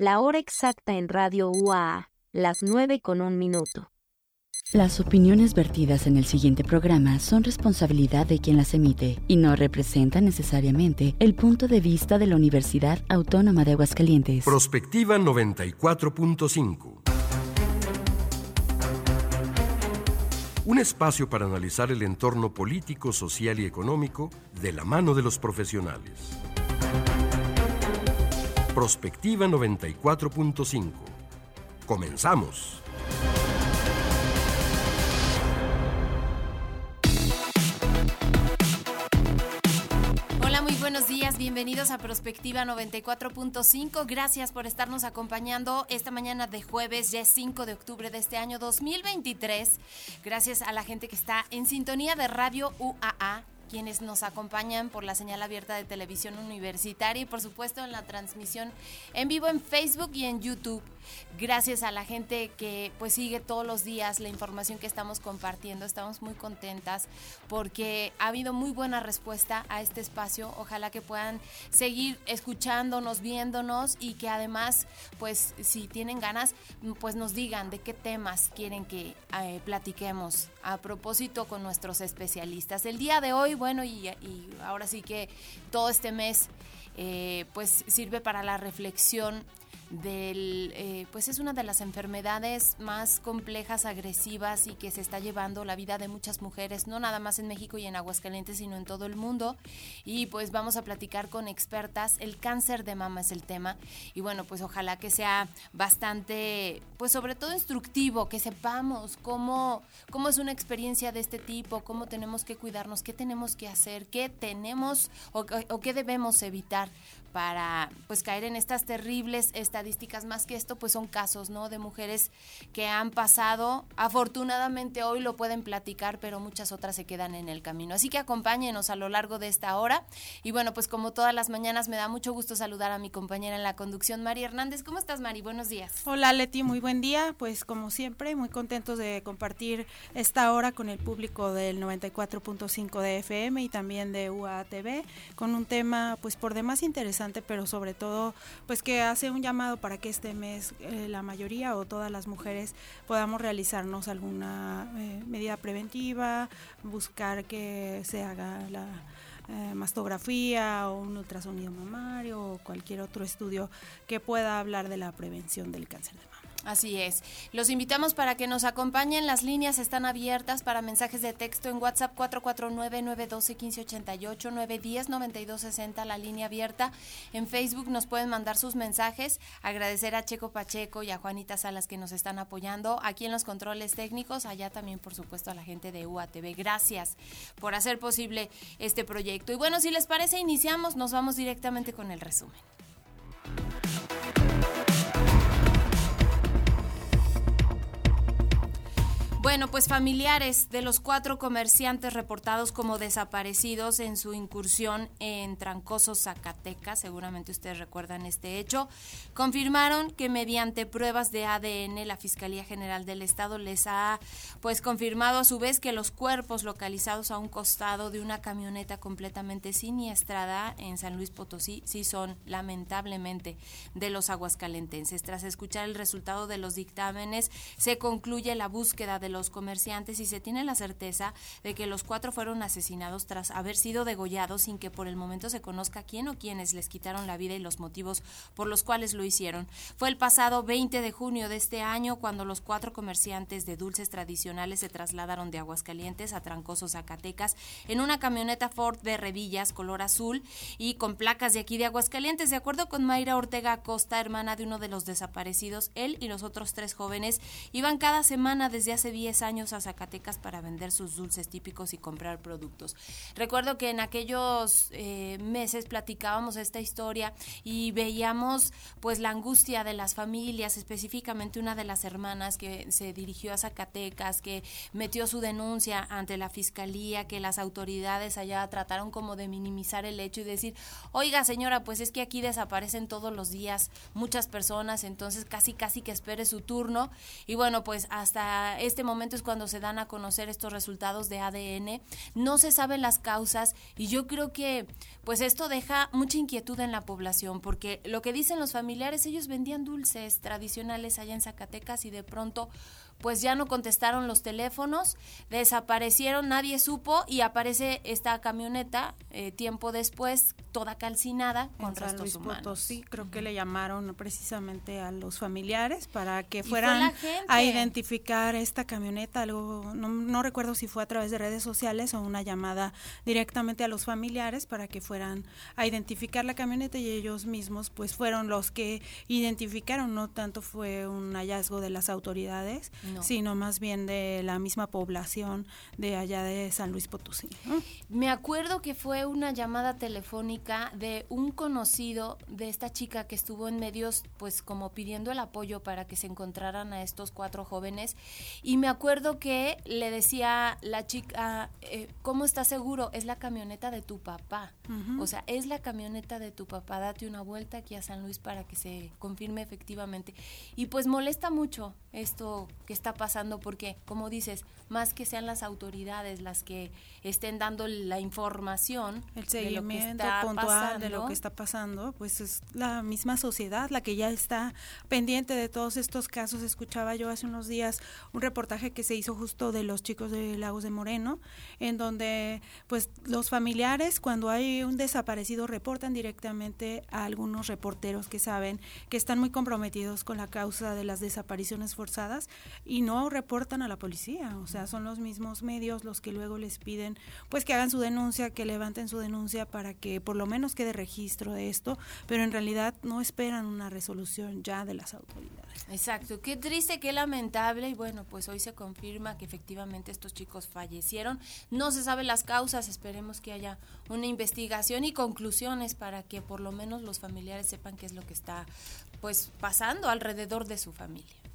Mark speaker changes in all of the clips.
Speaker 1: La hora exacta en Radio UAA, las 9 con un minuto.
Speaker 2: Las opiniones vertidas en el siguiente programa son responsabilidad de quien las emite y no representan necesariamente el punto de vista de la Universidad Autónoma de Aguascalientes.
Speaker 3: Prospectiva 94.5. Un espacio para analizar el entorno político, social y económico de la mano de los profesionales. Prospectiva 94.5. Comenzamos.
Speaker 4: Hola, muy buenos días, bienvenidos a Prospectiva 94.5. Gracias por estarnos acompañando esta mañana de jueves, ya es 5 de octubre de este año 2023. Gracias a la gente que está en sintonía de Radio UAA quienes nos acompañan por la señal abierta de televisión universitaria y por supuesto en la transmisión en vivo en Facebook y en YouTube gracias a la gente que pues sigue todos los días la información que estamos compartiendo. Estamos muy contentas porque ha habido muy buena respuesta a este espacio. Ojalá que puedan seguir escuchándonos, viéndonos y que además pues si tienen ganas pues nos digan de qué temas quieren que eh, platiquemos a propósito con nuestros especialistas. El día de hoy, bueno, y, ahora sí que todo este mes eh, pues sirve para la reflexión del, eh, pues es una de las enfermedades más complejas, agresivas y que se está llevando la vida de muchas mujeres, no nada más en México y en Aguascalientes, sino en todo el mundo. Y pues vamos a platicar con expertas. El cáncer de mama es el tema. Y bueno, pues ojalá que sea bastante, pues sobre todo instructivo, que sepamos cómo, cómo es una experiencia de este tipo, cómo tenemos que cuidarnos, qué tenemos que hacer, qué tenemos o, o qué debemos evitar para pues caer en estas terribles estadísticas más que esto pues son casos no de mujeres que han pasado. Afortunadamente hoy lo pueden platicar pero muchas otras se quedan en el camino. Así que acompáñenos a lo largo de esta hora. Y bueno pues como todas las mañanas me da mucho gusto saludar a mi compañera en la conducción Mari Hernández. Cómo estás Mari buenos días.
Speaker 5: Hola Leti muy buen día. Pues como siempre muy contentos de compartir esta hora con el público del 94.5 de FM y también de UATV con un tema pues por demás interesante pero sobre todo pues que hace un llamado para que este mes eh, la mayoría o todas las mujeres podamos realizarnos alguna eh, medida preventiva, buscar que se haga la eh, mastografía o un ultrasonido mamario o cualquier otro estudio que pueda hablar de la prevención del cáncer de mama.
Speaker 4: Así es. Los invitamos para que nos acompañen. Las líneas están abiertas para mensajes de texto en WhatsApp 449-912-1588, 910-9260, la línea abierta. En Facebook nos pueden mandar sus mensajes. Agradecer a Checo Pacheco y a Juanita Salas que nos están apoyando aquí en los controles técnicos. Allá también, por supuesto, a la gente de UATV. Gracias por hacer posible este proyecto. Y bueno, si les parece, iniciamos. Nos vamos directamente con el resumen. Bueno, pues familiares de los cuatro comerciantes reportados como desaparecidos en su incursión en Trancoso, Zacatecas, seguramente ustedes recuerdan este hecho, confirmaron que mediante pruebas de ADN la Fiscalía General del Estado les ha pues confirmado a su vez que los cuerpos localizados a un costado de una camioneta completamente siniestrada en San Luis Potosí sí son lamentablemente de los aguascalentenses. Tras escuchar el resultado de los dictámenes, se concluye la búsqueda de los los comerciantes y se tiene la certeza de que los cuatro fueron asesinados tras haber sido degollados sin que por el momento se conozca quién o quiénes les quitaron la vida y los motivos por los cuales lo hicieron. Fue el pasado 20 de junio de este año cuando los cuatro comerciantes de dulces tradicionales se trasladaron de Aguascalientes a Trancoso, Zacatecas, en una camioneta Ford de Revillas color azul y con placas de aquí de Aguascalientes. De acuerdo con Mayra Ortega Costa, hermana de uno de los desaparecidos, él y los otros tres jóvenes iban cada semana desde hace 10 años a Zacatecas para vender sus dulces típicos y comprar productos. Recuerdo que en aquellos eh, meses platicábamos esta historia y veíamos pues la angustia de las familias, específicamente una de las hermanas que se dirigió a Zacatecas, que metió su denuncia ante la fiscalía, que las autoridades allá trataron como de minimizar el hecho y decir, oiga señora, pues es que aquí desaparecen todos los días muchas personas, entonces casi casi que espere su turno. Y bueno, pues hasta este momento momento es cuando se dan a conocer estos resultados de ADN. No se saben las causas y yo creo que pues esto deja mucha inquietud en la población porque lo que dicen los familiares, ellos vendían dulces tradicionales allá en Zacatecas y de pronto pues ya no contestaron los teléfonos, desaparecieron, nadie supo y aparece esta camioneta eh, tiempo después, toda calcinada con restos humanos.
Speaker 5: Sí, creo que le llamaron precisamente a los familiares para que fueran a identificar esta camioneta, algo no, no recuerdo si fue a través de redes sociales o una llamada directamente a los familiares para que fueran a identificar la camioneta y ellos mismos pues fueron los que identificaron, no tanto fue un hallazgo de las autoridades, sino más bien de la misma población de allá de San Luis Potosí.
Speaker 4: Me acuerdo que fue una llamada telefónica de un conocido de esta chica que estuvo en medios, pues como pidiendo el apoyo para que se encontraran a estos cuatro jóvenes. Y me acuerdo que le decía la chica, eh, ¿cómo estás seguro? Es la camioneta de tu papá. O sea, es la camioneta de tu papá. Date una vuelta aquí a San Luis para que se confirme efectivamente. Y pues molesta mucho esto que está pasando porque, como dices, más que sean las autoridades las que estén dando la información,
Speaker 5: el seguimiento puntual de lo que está pasando, pues es la misma sociedad la que ya está pendiente de todos estos casos. Escuchaba yo hace unos días un reportaje que se hizo justo de los chicos de Lagos de Moreno, en donde pues los familiares cuando hay un desaparecido reportan directamente a algunos reporteros que saben que están muy comprometidos con la causa de las desapariciones forzadas y no reportan a la policía, o sea, son los mismos medios los que luego les piden pues que hagan su denuncia, que levanten su denuncia para que por lo menos quede registro de esto, pero en realidad no esperan una resolución ya de las autoridades.
Speaker 4: Exacto, qué triste, qué lamentable y bueno, pues hoy se confirma que efectivamente estos chicos fallecieron. No se saben las causas, esperemos que haya una investigación y conclusiones para que por lo menos los familiares sepan qué es lo que está pues pasando alrededor de su familia.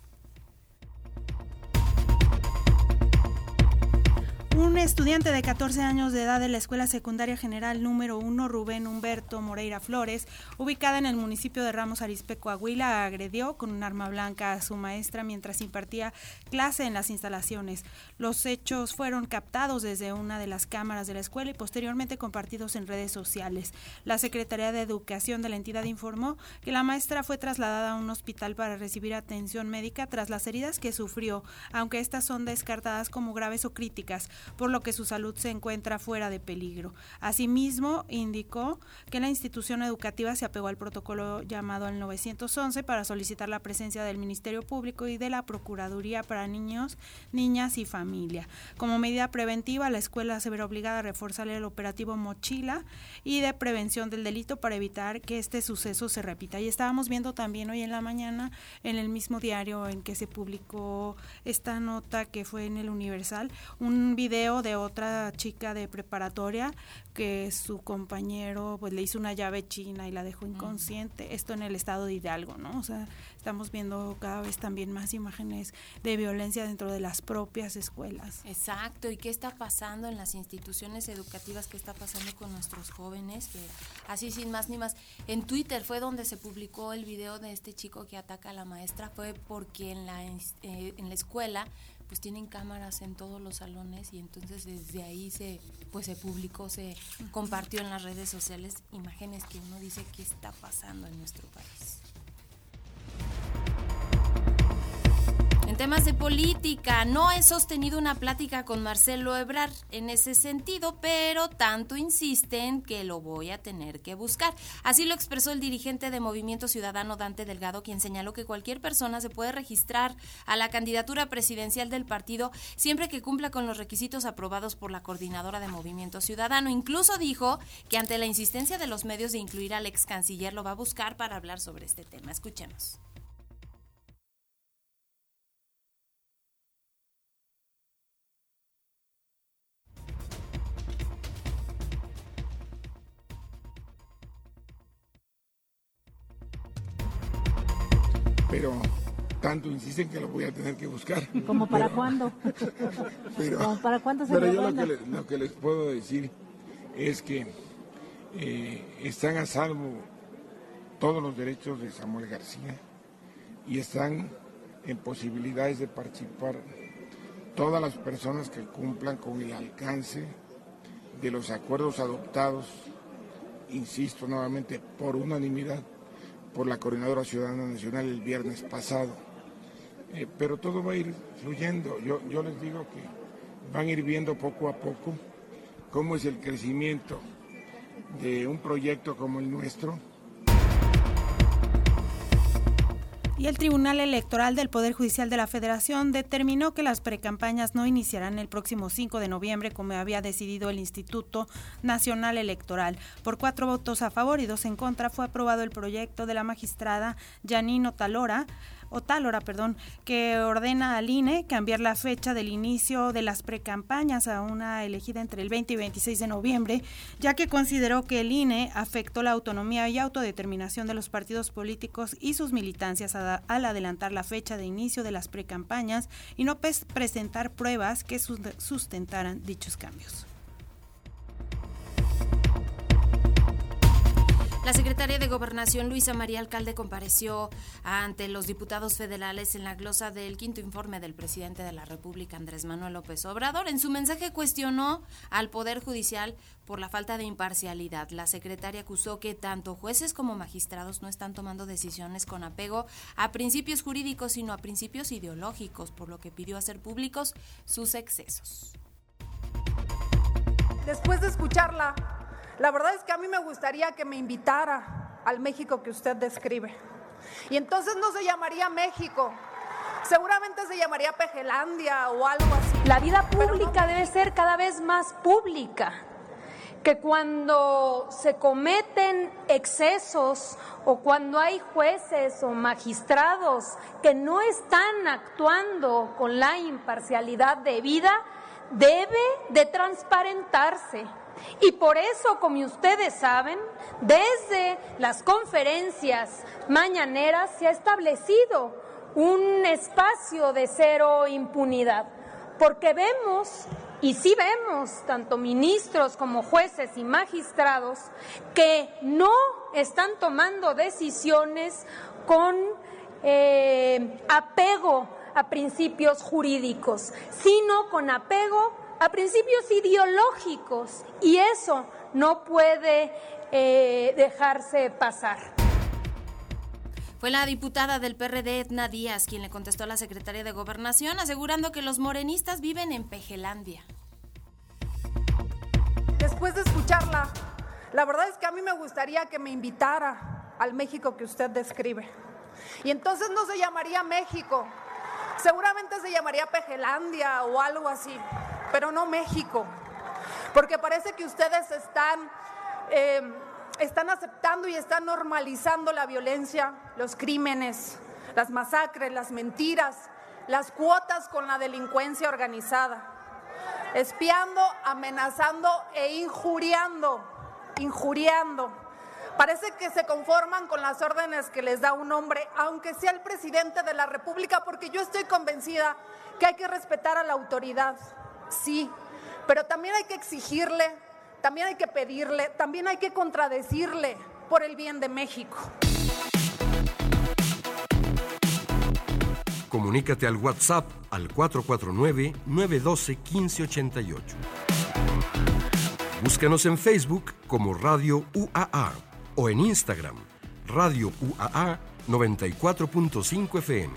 Speaker 5: Un estudiante de 14 años de edad de la Escuela Secundaria General número 1, Rubén Humberto Moreira Flores, ubicada en el municipio de Ramos Arizpe, Coahuila, agredió con un arma blanca a su maestra mientras impartía clase en las instalaciones. Los hechos fueron captados desde una de las cámaras de la escuela y posteriormente compartidos en redes sociales. La Secretaría de Educación de la entidad informó que la maestra fue trasladada a un hospital para recibir atención médica tras las heridas que sufrió, aunque estas son descartadas como graves o críticas por lo que su salud se encuentra fuera de peligro. Asimismo, indicó que la institución educativa se apegó al protocolo llamado al 911 para solicitar la presencia del Ministerio Público y de la Procuraduría para Niños, Niñas y Familia. Como medida preventiva, la escuela se verá obligada a reforzar el operativo Mochila y de prevención del delito para evitar que este suceso se repita. Y estábamos viendo también hoy en la mañana en el mismo diario en que se publicó esta nota que fue en el Universal, un video de otra chica de preparatoria que su compañero pues le hizo una llave china y la dejó inconsciente. Esto en el estado de Hidalgo, ¿no? O sea, estamos viendo cada vez también más imágenes de violencia dentro de las propias escuelas.
Speaker 4: Exacto, ¿y qué está pasando en las instituciones educativas? ¿Qué está pasando con nuestros jóvenes? Que así sin más ni más. En Twitter fue donde se publicó el video de este chico que ataca a la maestra, fue porque en la, eh, en la escuela pues tienen cámaras en todos los salones y entonces desde ahí se pues se publicó, se compartió en las redes sociales imágenes que uno dice qué está pasando en nuestro país. Temas de política, no he sostenido una plática con Marcelo Ebrar en ese sentido, pero tanto insisten que lo voy a tener que buscar. Así lo expresó el dirigente de Movimiento Ciudadano Dante Delgado, quien señaló que cualquier persona se puede registrar a la candidatura presidencial del partido siempre que cumpla con los requisitos aprobados por la coordinadora de Movimiento Ciudadano. Incluso dijo que ante la insistencia de los medios de incluir al ex canciller lo va a buscar para hablar sobre este tema. Escuchemos.
Speaker 6: Pero tanto insisten que lo voy a tener que buscar.
Speaker 7: ¿Y como para cuándo?
Speaker 6: pero,
Speaker 7: para cuándo se
Speaker 6: Pero yo lo que, les puedo decir es que eh, están a salvo todos los derechos de Samuel García y están en posibilidades de participar todas las personas que cumplan con el alcance de los acuerdos adoptados, insisto nuevamente, por unanimidad por la Coordinadora Ciudadana Nacional el viernes pasado. Eh, pero todo va a ir fluyendo. Yo, yo les digo que van a ir viendo poco a poco cómo es el crecimiento de un proyecto como el nuestro
Speaker 5: Y el Tribunal Electoral del Poder Judicial de la Federación determinó que las precampañas no iniciarán el próximo 5 de noviembre como había decidido el Instituto Nacional Electoral. Por cuatro votos a favor y dos en contra fue aprobado el proyecto de la magistrada Janino Talora Otálora, perdón, que ordena al INE cambiar la fecha del inicio de las precampañas a una elegida entre el 20 y 26 de noviembre, ya que consideró que el INE afectó la autonomía y autodeterminación de los partidos políticos y sus militancias al adelantar la fecha de inicio de las precampañas y no presentar pruebas que sustentaran dichos cambios.
Speaker 4: La secretaria de Gobernación, Luisa María Alcalde, compareció ante los diputados federales en la glosa del quinto informe del presidente de la República, Andrés Manuel López Obrador. En su mensaje cuestionó al Poder Judicial por la falta de imparcialidad. La secretaria acusó que tanto jueces como magistrados no están tomando decisiones con apego a principios jurídicos, sino a principios ideológicos, por lo que pidió hacer públicos sus excesos.
Speaker 7: Después de escucharla, la verdad es que a mí me gustaría que me invitara al México que usted describe. Y entonces no se llamaría México, seguramente se llamaría Pejelandia o algo así.
Speaker 8: La vida pública debe ser cada vez más pública. Que cuando se cometen excesos o cuando hay jueces o magistrados que no están actuando con la imparcialidad debida, debe de transparentarse y por eso, como ustedes saben, desde las conferencias mañaneras se ha establecido un espacio de cero impunidad, porque vemos, y sí vemos, tanto ministros como jueces y magistrados, que no están tomando decisiones con eh, apego a principios jurídicos, sino con apego a principios ideológicos y eso no puede eh, dejarse pasar.
Speaker 4: Fue la diputada del PRD, Edna Díaz, quien le contestó a la secretaria de Gobernación, asegurando que los morenistas viven en Pejelandia.
Speaker 7: Después de escucharla, la verdad es que a mí me gustaría que me invitara al México que usted describe. Y entonces no se llamaría México, seguramente se llamaría Pejelandia o algo así pero no México, porque parece que ustedes están, em, están aceptando y están normalizando la violencia, los crímenes, las masacres, las mentiras, las cuotas con la delincuencia organizada, espiando, amenazando e injuriando, injuriando. Parece que se conforman con las órdenes que les da un hombre, aunque sea el presidente de la República, porque yo estoy convencida que hay que respetar a la autoridad sí, pero también hay que exigirle, también hay que pedirle, también hay que contradecirle por el bien de México.
Speaker 3: Comunícate al WhatsApp al 449-912-1588. Búscanos en Facebook como Radio UAA o en Instagram, Radio UAA 94.5 FM.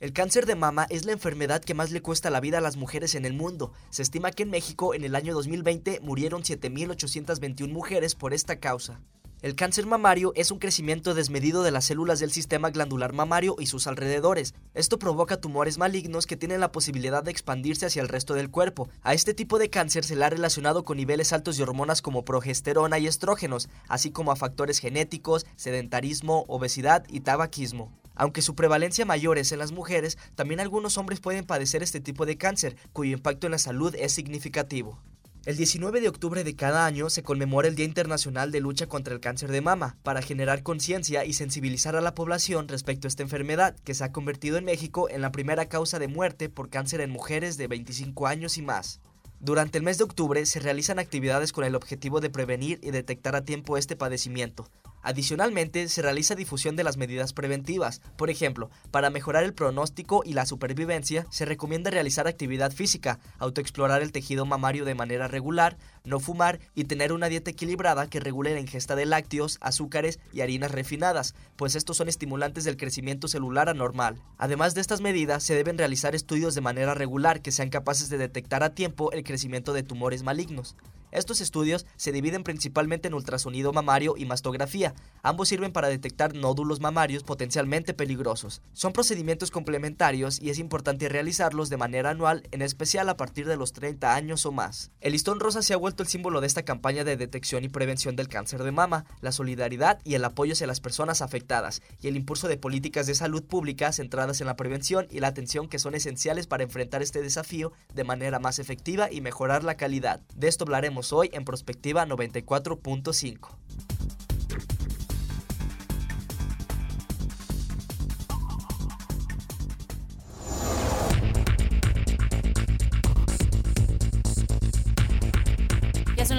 Speaker 9: El cáncer de mama es la enfermedad que más le cuesta la vida a las mujeres en el mundo. Se estima que en México en el año 2020 murieron 7.821 mujeres por esta causa. El cáncer mamario es un crecimiento desmedido de las células del sistema glandular mamario y sus alrededores. Esto provoca tumores malignos que tienen la posibilidad de expandirse hacia el resto del cuerpo. A este tipo de cáncer se le ha relacionado con niveles altos de hormonas como progesterona y estrógenos, así como a factores genéticos, sedentarismo, obesidad y tabaquismo. Aunque su prevalencia mayor es en las mujeres, también algunos hombres pueden padecer este tipo de cáncer, cuyo impacto en la salud es significativo. El 19 de octubre de cada año se conmemora el Día Internacional de Lucha contra el Cáncer de Mama, para generar conciencia y sensibilizar a la población respecto a esta enfermedad, que se ha convertido en México en la primera causa de muerte por cáncer en mujeres de 25 años y más. Durante el mes de octubre se realizan actividades con el objetivo de prevenir y detectar a tiempo este padecimiento. Adicionalmente, se realiza difusión de las medidas preventivas. Por ejemplo, para mejorar el pronóstico y la supervivencia, se recomienda realizar actividad física, autoexplorar el tejido mamario de manera regular, no fumar y tener una dieta equilibrada que regule la ingesta de lácteos, azúcares y harinas refinadas, pues estos son estimulantes del crecimiento celular anormal. Además de estas medidas, se deben realizar estudios de manera regular que sean capaces de detectar a tiempo el crecimiento de tumores malignos. Estos estudios se dividen principalmente en ultrasonido mamario y mastografía. Ambos sirven para detectar nódulos mamarios potencialmente peligrosos. Son procedimientos complementarios y es importante realizarlos de manera anual, en especial a partir de los 30 años o más. El listón rosa se ha vuelto el símbolo de esta campaña de detección y prevención del cáncer de mama, la solidaridad y el apoyo hacia las personas afectadas, y el impulso de políticas de salud pública centradas en la prevención y la atención que son esenciales para enfrentar este desafío de manera más efectiva y mejorar la calidad. De esto hablaremos hoy en Prospectiva 94.5.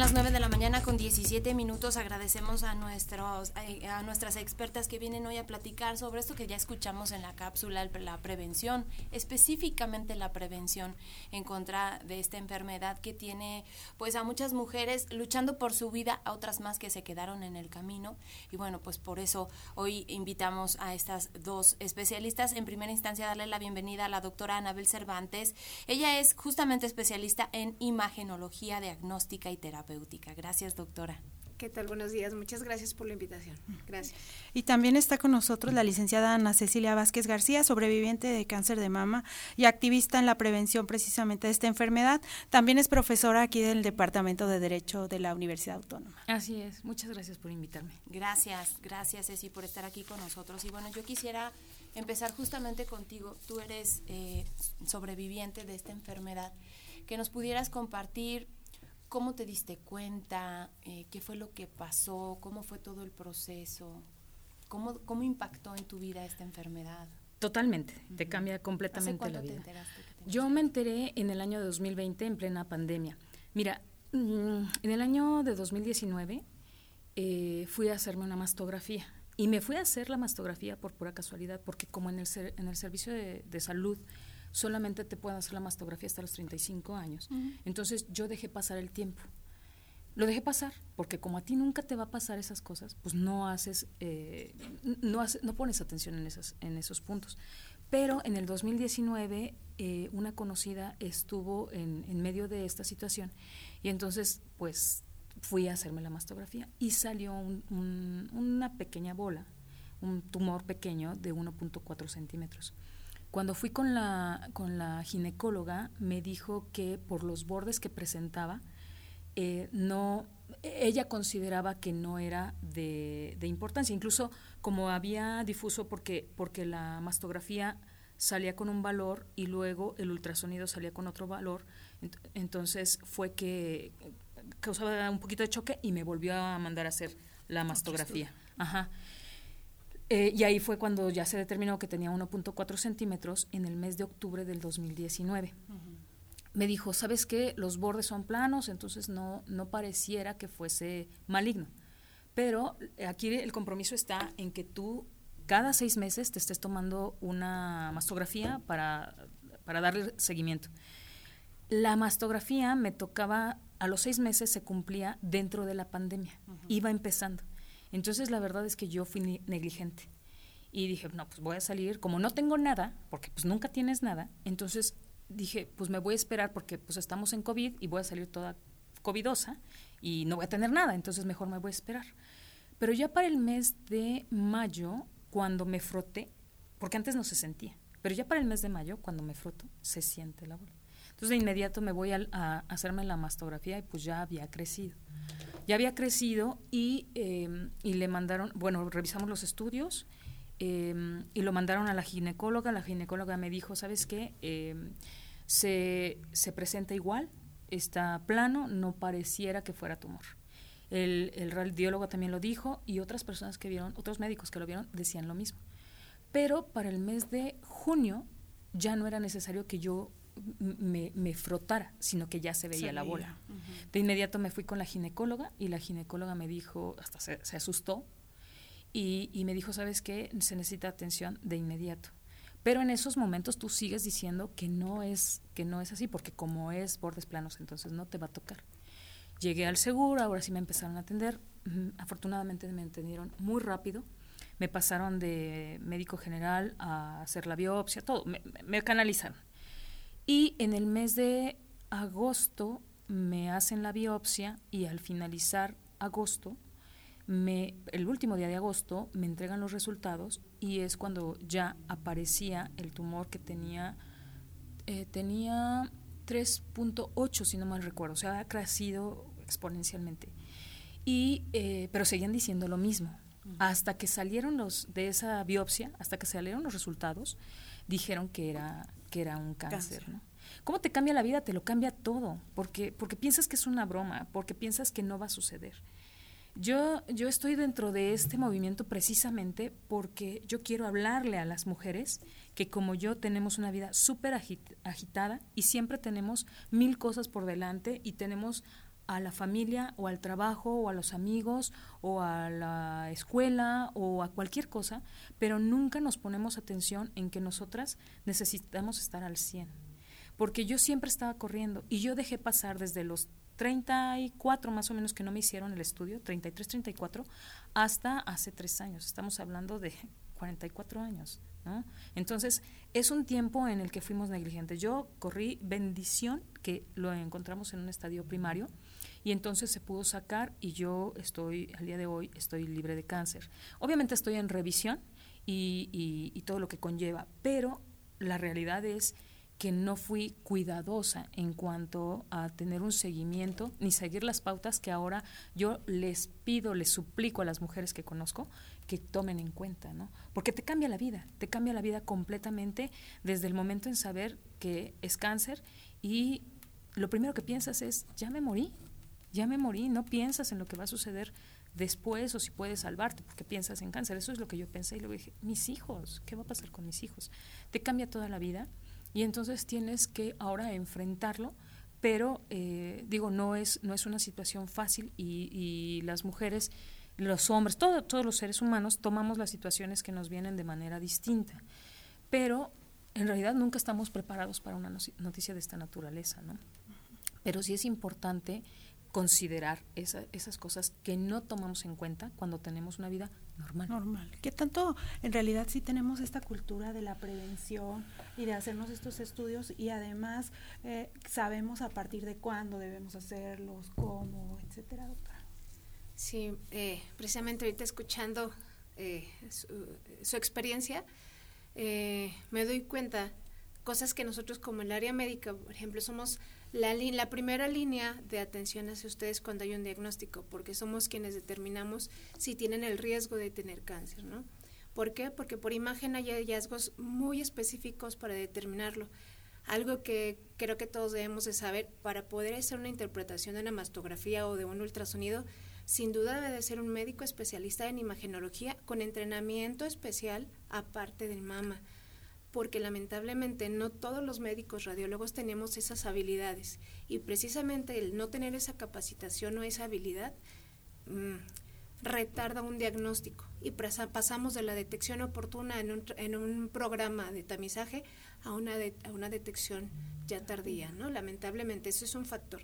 Speaker 4: las 9 de la mañana con 17 minutos. Agradecemos a, nuestros, a, nuestras expertas que vienen hoy a platicar sobre esto que ya escuchamos en la cápsula, la prevención, específicamente la prevención en contra de esta enfermedad que tiene pues a muchas mujeres luchando por su vida, a otras más que se quedaron en el camino. Y bueno, pues por eso hoy invitamos a estas dos especialistas. En primera instancia, darle la bienvenida a la doctora Anabel Cervantes. Ella es justamente especialista en imagenología diagnóstica y terapia Gracias, doctora.
Speaker 10: ¿Qué tal? Buenos días. Muchas gracias por la invitación. Gracias.
Speaker 5: Y también está con nosotros la licenciada Ana Cecilia Vázquez García, sobreviviente de cáncer de mama y activista en la prevención precisamente de esta enfermedad. También es profesora aquí del Departamento de Derecho de la Universidad Autónoma.
Speaker 11: Así es. Muchas gracias por invitarme.
Speaker 4: Gracias, gracias Ceci por estar aquí con nosotros. Y bueno, yo quisiera empezar justamente contigo. Tú eres eh, sobreviviente de esta enfermedad. Que nos pudieras compartir ¿Cómo te diste cuenta? Eh, ¿Qué fue lo que pasó? ¿Cómo fue todo el proceso? ¿Cómo, cómo impactó en tu vida esta enfermedad?
Speaker 11: Totalmente, te cambia completamente la vida. Yo me enteré en el año de 2020, en plena pandemia. Mira, mm, en el año de 2019 eh, fui a hacerme una mastografía y me fui a hacer la mastografía por pura casualidad, porque como en el, en el servicio de, de salud solamente te pueden hacer la mastografía hasta los 35 años. Entonces yo dejé pasar el tiempo. Lo dejé pasar porque como a ti nunca te va a pasar esas cosas, pues no haces, eh, no, no pones atención en, esas, en esos puntos. Pero en el 2019 eh, una conocida estuvo en, en medio de esta situación y entonces pues fui a hacerme la mastografía y salió una pequeña bola, un tumor pequeño de 1.4 centímetros. Cuando fui con la, con la ginecóloga, me dijo que por los bordes que presentaba, eh, no, ella consideraba que no era de, importancia. Incluso como había difuso porque, porque la mastografía salía con un valor y luego el ultrasonido salía con otro valor, entonces fue que causaba un poquito de choque y me volvió a mandar a hacer la mastografía. Ajá. Eh, y ahí fue cuando ya se determinó que tenía 1.4 centímetros en el mes de octubre del 2019. Me dijo, ¿sabes qué? Los bordes son planos, entonces no, no pareciera que fuese maligno. Pero aquí el compromiso está en que tú cada seis meses te estés tomando una mastografía para, para darle seguimiento. La mastografía me tocaba, a los seis meses se cumplía dentro de la pandemia, iba empezando. Entonces la verdad es que yo fui negligente. Y dije, no, pues voy a salir, como no tengo nada, porque pues nunca tienes nada, entonces dije, pues me voy a esperar porque pues estamos en COVID y voy a salir toda covidosa y no voy a tener nada, entonces mejor me voy a esperar. Pero ya para el mes de mayo, cuando me froté, porque antes no se sentía, pero ya para el mes de mayo, cuando me froto, se siente la bola. Entonces de inmediato me voy a hacerme la mastografía y pues ya había crecido ya había crecido y, em, y le mandaron, bueno, revisamos los estudios em, y lo mandaron a la ginecóloga. La ginecóloga me dijo, ¿sabes qué? Em, se, se presenta igual, está plano, no pareciera que fuera tumor. El, el radiólogo también lo dijo y otras personas que vieron, otros médicos que lo vieron decían lo mismo. Pero para el mes de junio ya no era necesario que yo me, frotara, sino que ya se veía la bola. De inmediato me fui con la ginecóloga y la ginecóloga me dijo, hasta se, asustó, y, y, me dijo, ¿sabes qué? Se necesita atención de inmediato. Pero en esos momentos tú sigues diciendo que no es, que no es así, porque como es bordes planos, entonces no te va a tocar. Llegué al seguro, ahora sí me empezaron a atender. Afortunadamente me entendieron muy rápido. Me pasaron de médico general a hacer la biopsia, todo. Me, canalizaron. Y en el mes de agosto me hacen la biopsia y al finalizar agosto, me, el último día de agosto, me entregan los resultados y es cuando ya aparecía el tumor que tenía, eh, tenía 3.8 si no mal recuerdo, o sea, ha crecido exponencialmente. Y, eh, pero seguían diciendo lo mismo. Hasta que salieron los de esa biopsia, hasta que salieron los resultados, dijeron que era, que era un cáncer. ¿no? ¿Cómo te cambia la vida? Te lo cambia todo, porque, porque piensas que es una broma, porque piensas que no va a suceder. Yo, yo estoy dentro de este movimiento precisamente porque yo quiero hablarle a las mujeres que como yo tenemos una vida súper agitada y siempre tenemos mil cosas por delante y tenemos a la familia o al trabajo o a los amigos o a la escuela o a cualquier cosa, pero nunca nos ponemos atención en que nosotras necesitamos estar al 100. Porque yo siempre estaba corriendo y yo dejé pasar desde los 34 más o menos que no me hicieron el estudio, 33, 34, hasta hace tres años. Estamos hablando de 44 años. ¿no? Entonces, es un tiempo en el que fuimos negligentes. Yo corrí bendición, que lo encontramos en un estadio primario, y entonces se pudo sacar y yo estoy, al día de hoy, estoy libre de cáncer. Obviamente estoy en revisión y, y, todo lo que conlleva, pero la realidad es que no fui cuidadosa en cuanto a tener un seguimiento ni seguir las pautas que ahora yo les pido, les suplico a las mujeres que conozco que tomen en cuenta, ¿no? Porque te cambia la vida, te cambia la vida completamente desde el momento en saber que es cáncer y lo primero que piensas es, ya me morí, ya me morí, no piensas en lo que va a suceder después o si puedes salvarte, porque piensas en cáncer. Eso es lo que yo pensé y luego dije, mis hijos, ¿qué va a pasar con mis hijos? Te cambia toda la vida y entonces tienes que ahora enfrentarlo, pero eh, digo, no es, no es una situación fácil y, las mujeres, los hombres, todos los seres humanos tomamos las situaciones que nos vienen de manera distinta, pero en realidad nunca estamos preparados para una noticia de esta naturaleza, ¿no? Pero sí es importante considerar esas cosas que no tomamos en cuenta cuando tenemos una vida normal.
Speaker 5: Normal. ¿Qué tanto en realidad sí tenemos esta cultura de la prevención y de hacernos estos estudios y además eh, sabemos a partir de cuándo debemos hacerlos, cómo, etcétera, doctora?
Speaker 10: Sí, eh, precisamente ahorita escuchando eh, su, experiencia, me doy cuenta cosas que nosotros como el área médica, por ejemplo, somos la, la primera línea de atención hacia ustedes cuando hay un diagnóstico, porque somos quienes determinamos si tienen el riesgo de tener cáncer, ¿no? ¿Por qué? Porque por imagen hay hallazgos muy específicos para determinarlo. Algo que creo que todos debemos de saber para poder hacer una interpretación de una mastografía o de un ultrasonido, sin duda debe de ser un médico especialista en imagenología con entrenamiento especial aparte del mama porque lamentablemente no todos los médicos radiólogos tenemos esas habilidades y precisamente el no tener esa capacitación o esa habilidad mm, retarda un diagnóstico y pasamos de la detección oportuna en un, en un programa de tamizaje a una, a una detección ya tardía, ¿no? Lamentablemente eso es un factor.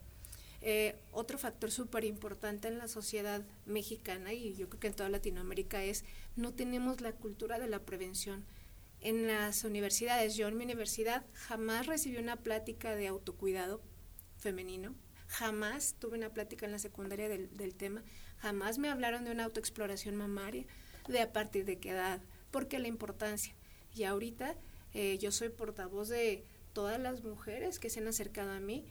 Speaker 10: Eh, otro factor súper importante en la sociedad mexicana y yo creo que en toda Latinoamérica es no tenemos la cultura de la prevención en las universidades. Yo en mi universidad jamás recibí una plática de autocuidado femenino, jamás tuve una plática en la secundaria del, tema, jamás me hablaron de una autoexploración mamaria, de a partir de qué edad, por qué la importancia. Y ahorita eh, yo soy portavoz de todas las mujeres que se han acercado a mí.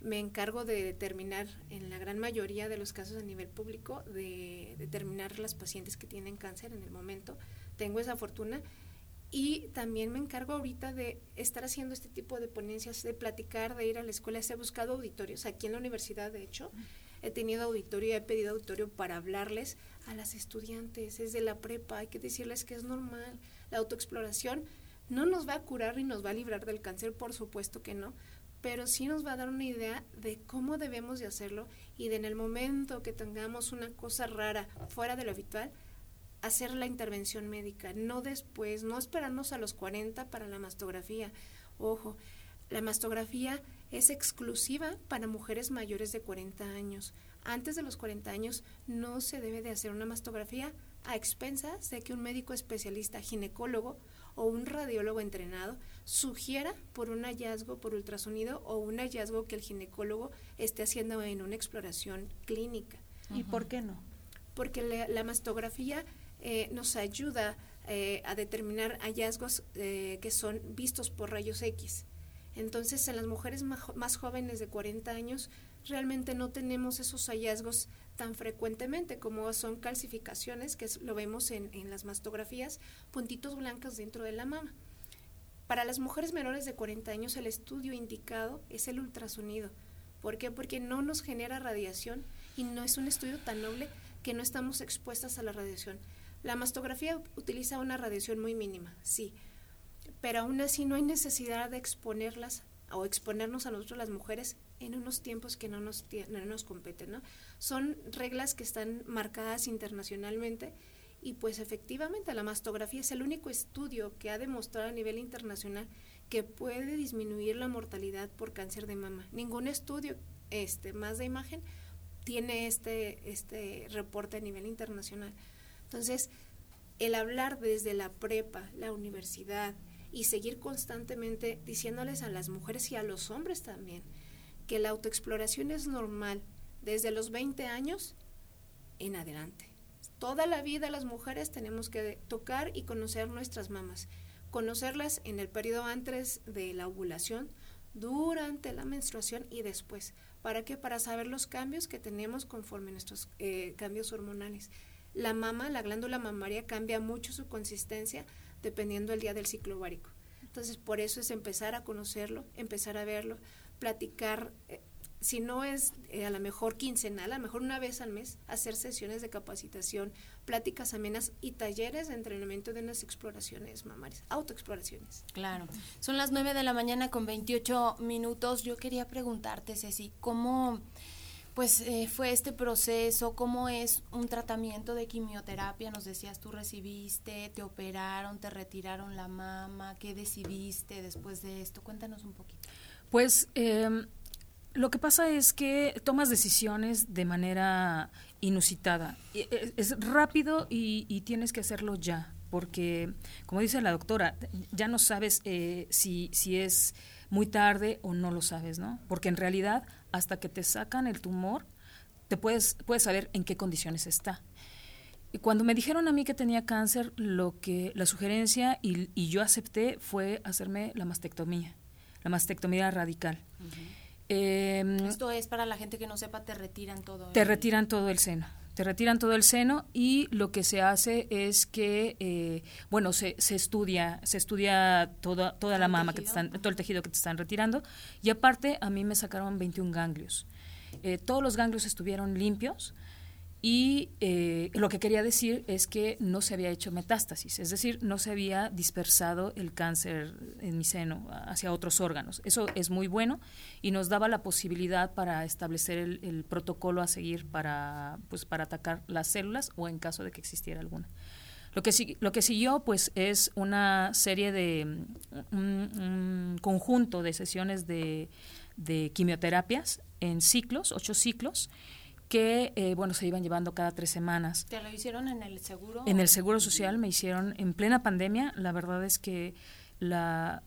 Speaker 10: Me encargo de determinar, en la gran mayoría de los casos a nivel público, de determinar las pacientes que tienen cáncer en el momento. Tengo esa fortuna y también me encargo ahorita de estar haciendo este tipo de ponencias, de platicar, de ir a la escuela. He buscado auditorios aquí en la universidad, de hecho. He tenido auditorio, he pedido auditorio para hablarles a las estudiantes desde la prepa. Hay que decirles que es normal la autoexploración, No nos va a curar y nos va a librar del cáncer, por supuesto que no, pero sí nos va a dar una idea de cómo debemos de hacerlo y de en el momento que tengamos una cosa rara fuera de lo habitual, hacer la intervención médica, no después, no esperarnos a los 40 para la mastografía. Ojo, la mastografía es exclusiva para mujeres mayores de 40 años. Antes de los 40 años no se debe de hacer una mastografía a expensas de que un médico especialista ginecólogo o un radiólogo entrenado sugiera por un hallazgo por ultrasonido o un hallazgo que el ginecólogo esté haciendo en una exploración clínica.
Speaker 5: ¿Y por qué no?
Speaker 10: Porque la, mastografía eh, nos ayuda eh, a determinar hallazgos eh, que son vistos por rayos X. Entonces, en las mujeres más jóvenes de 40 años, realmente no tenemos esos hallazgos tan frecuentemente como son calcificaciones, que lo vemos en, las mastografías, puntitos blancos dentro de la mama. Para las mujeres menores de 40 años el estudio indicado es el ultrasonido. ¿Por qué? Porque no nos genera radiación y no es un estudio tan noble que no estamos expuestas a la radiación. La mastografía utiliza una radiación muy mínima, sí, pero aún así no hay necesidad de exponerlas o exponernos a nosotros las mujeres en unos tiempos que no nos, no nos competen, ¿no? Son reglas que están marcadas internacionalmente y pues efectivamente la mastografía es el único estudio que ha demostrado a nivel internacional que puede disminuir la mortalidad por cáncer de mama. Ningún estudio este más de imagen tiene este este reporte a nivel internacional. Entonces, el hablar desde la prepa, la universidad y seguir constantemente diciéndoles a las mujeres y a los hombres también que la autoexploración es normal desde los 20 años en adelante. Toda la vida las mujeres tenemos que tocar y conocer nuestras mamas, conocerlas en el periodo antes de la ovulación, durante la menstruación y después. ¿Para qué? Para saber los cambios que tenemos conforme nuestros eh, cambios hormonales. La mama, la glándula mamaria, cambia mucho su consistencia dependiendo del día del ciclo ovárico. Entonces, por eso es empezar a conocerlo, empezar a verlo, platicar, eh, si no es eh, a lo mejor quincenal, a lo mejor una vez al mes, hacer sesiones de capacitación, pláticas amenas y talleres de entrenamiento de unas exploraciones mamarias, autoexploraciones.
Speaker 4: Claro. Son las 9 de la mañana con 28 minutos. Yo quería preguntarte, Ceci, ¿cómo pues eh, fue este proceso? ¿Cómo es un tratamiento de quimioterapia? Nos decías, tú recibiste, te operaron, te retiraron la mama, ¿qué decidiste después de esto? Cuéntanos un poquito.
Speaker 11: Pues em, lo que pasa es que tomas decisiones de manera inusitada. E, es rápido y, tienes que hacerlo ya, porque, como dice la doctora, ya no sabes eh, si, si es muy tarde o no lo sabes, ¿no? Porque en realidad, hasta que te sacan el tumor, te puedes, puedes saber en qué condiciones está. Y cuando me dijeron a mí que tenía cáncer, lo que la sugerencia y, y yo acepté fue hacerme la mastectomía la mastectomía radical.
Speaker 4: Em, Esto es para la gente que no sepa, te retiran todo.
Speaker 11: Te retiran todo el seno. Te retiran todo el seno y lo que se hace es que, eh, bueno, se, se, estudia, se estudia toda, toda la mama, que te están, todo el tejido que te están retirando. Y aparte, a mí me sacaron 21 ganglios. Eh, todos los ganglios estuvieron limpios y eh, lo que quería decir es que no se había hecho metástasis, es decir, no se había dispersado el cáncer en mi seno hacia otros órganos. Eso es muy bueno y nos daba la posibilidad para establecer el, protocolo a seguir para, pues, para atacar las células o en caso de que existiera alguna. Lo que, lo que siguió pues es una serie de un, conjunto de sesiones de, de quimioterapias en ciclos, ocho ciclos, que, eh, bueno, se iban llevando cada tres semanas.
Speaker 4: ¿Te lo hicieron en el seguro?
Speaker 11: En el seguro social me hicieron en plena pandemia. La verdad es que la,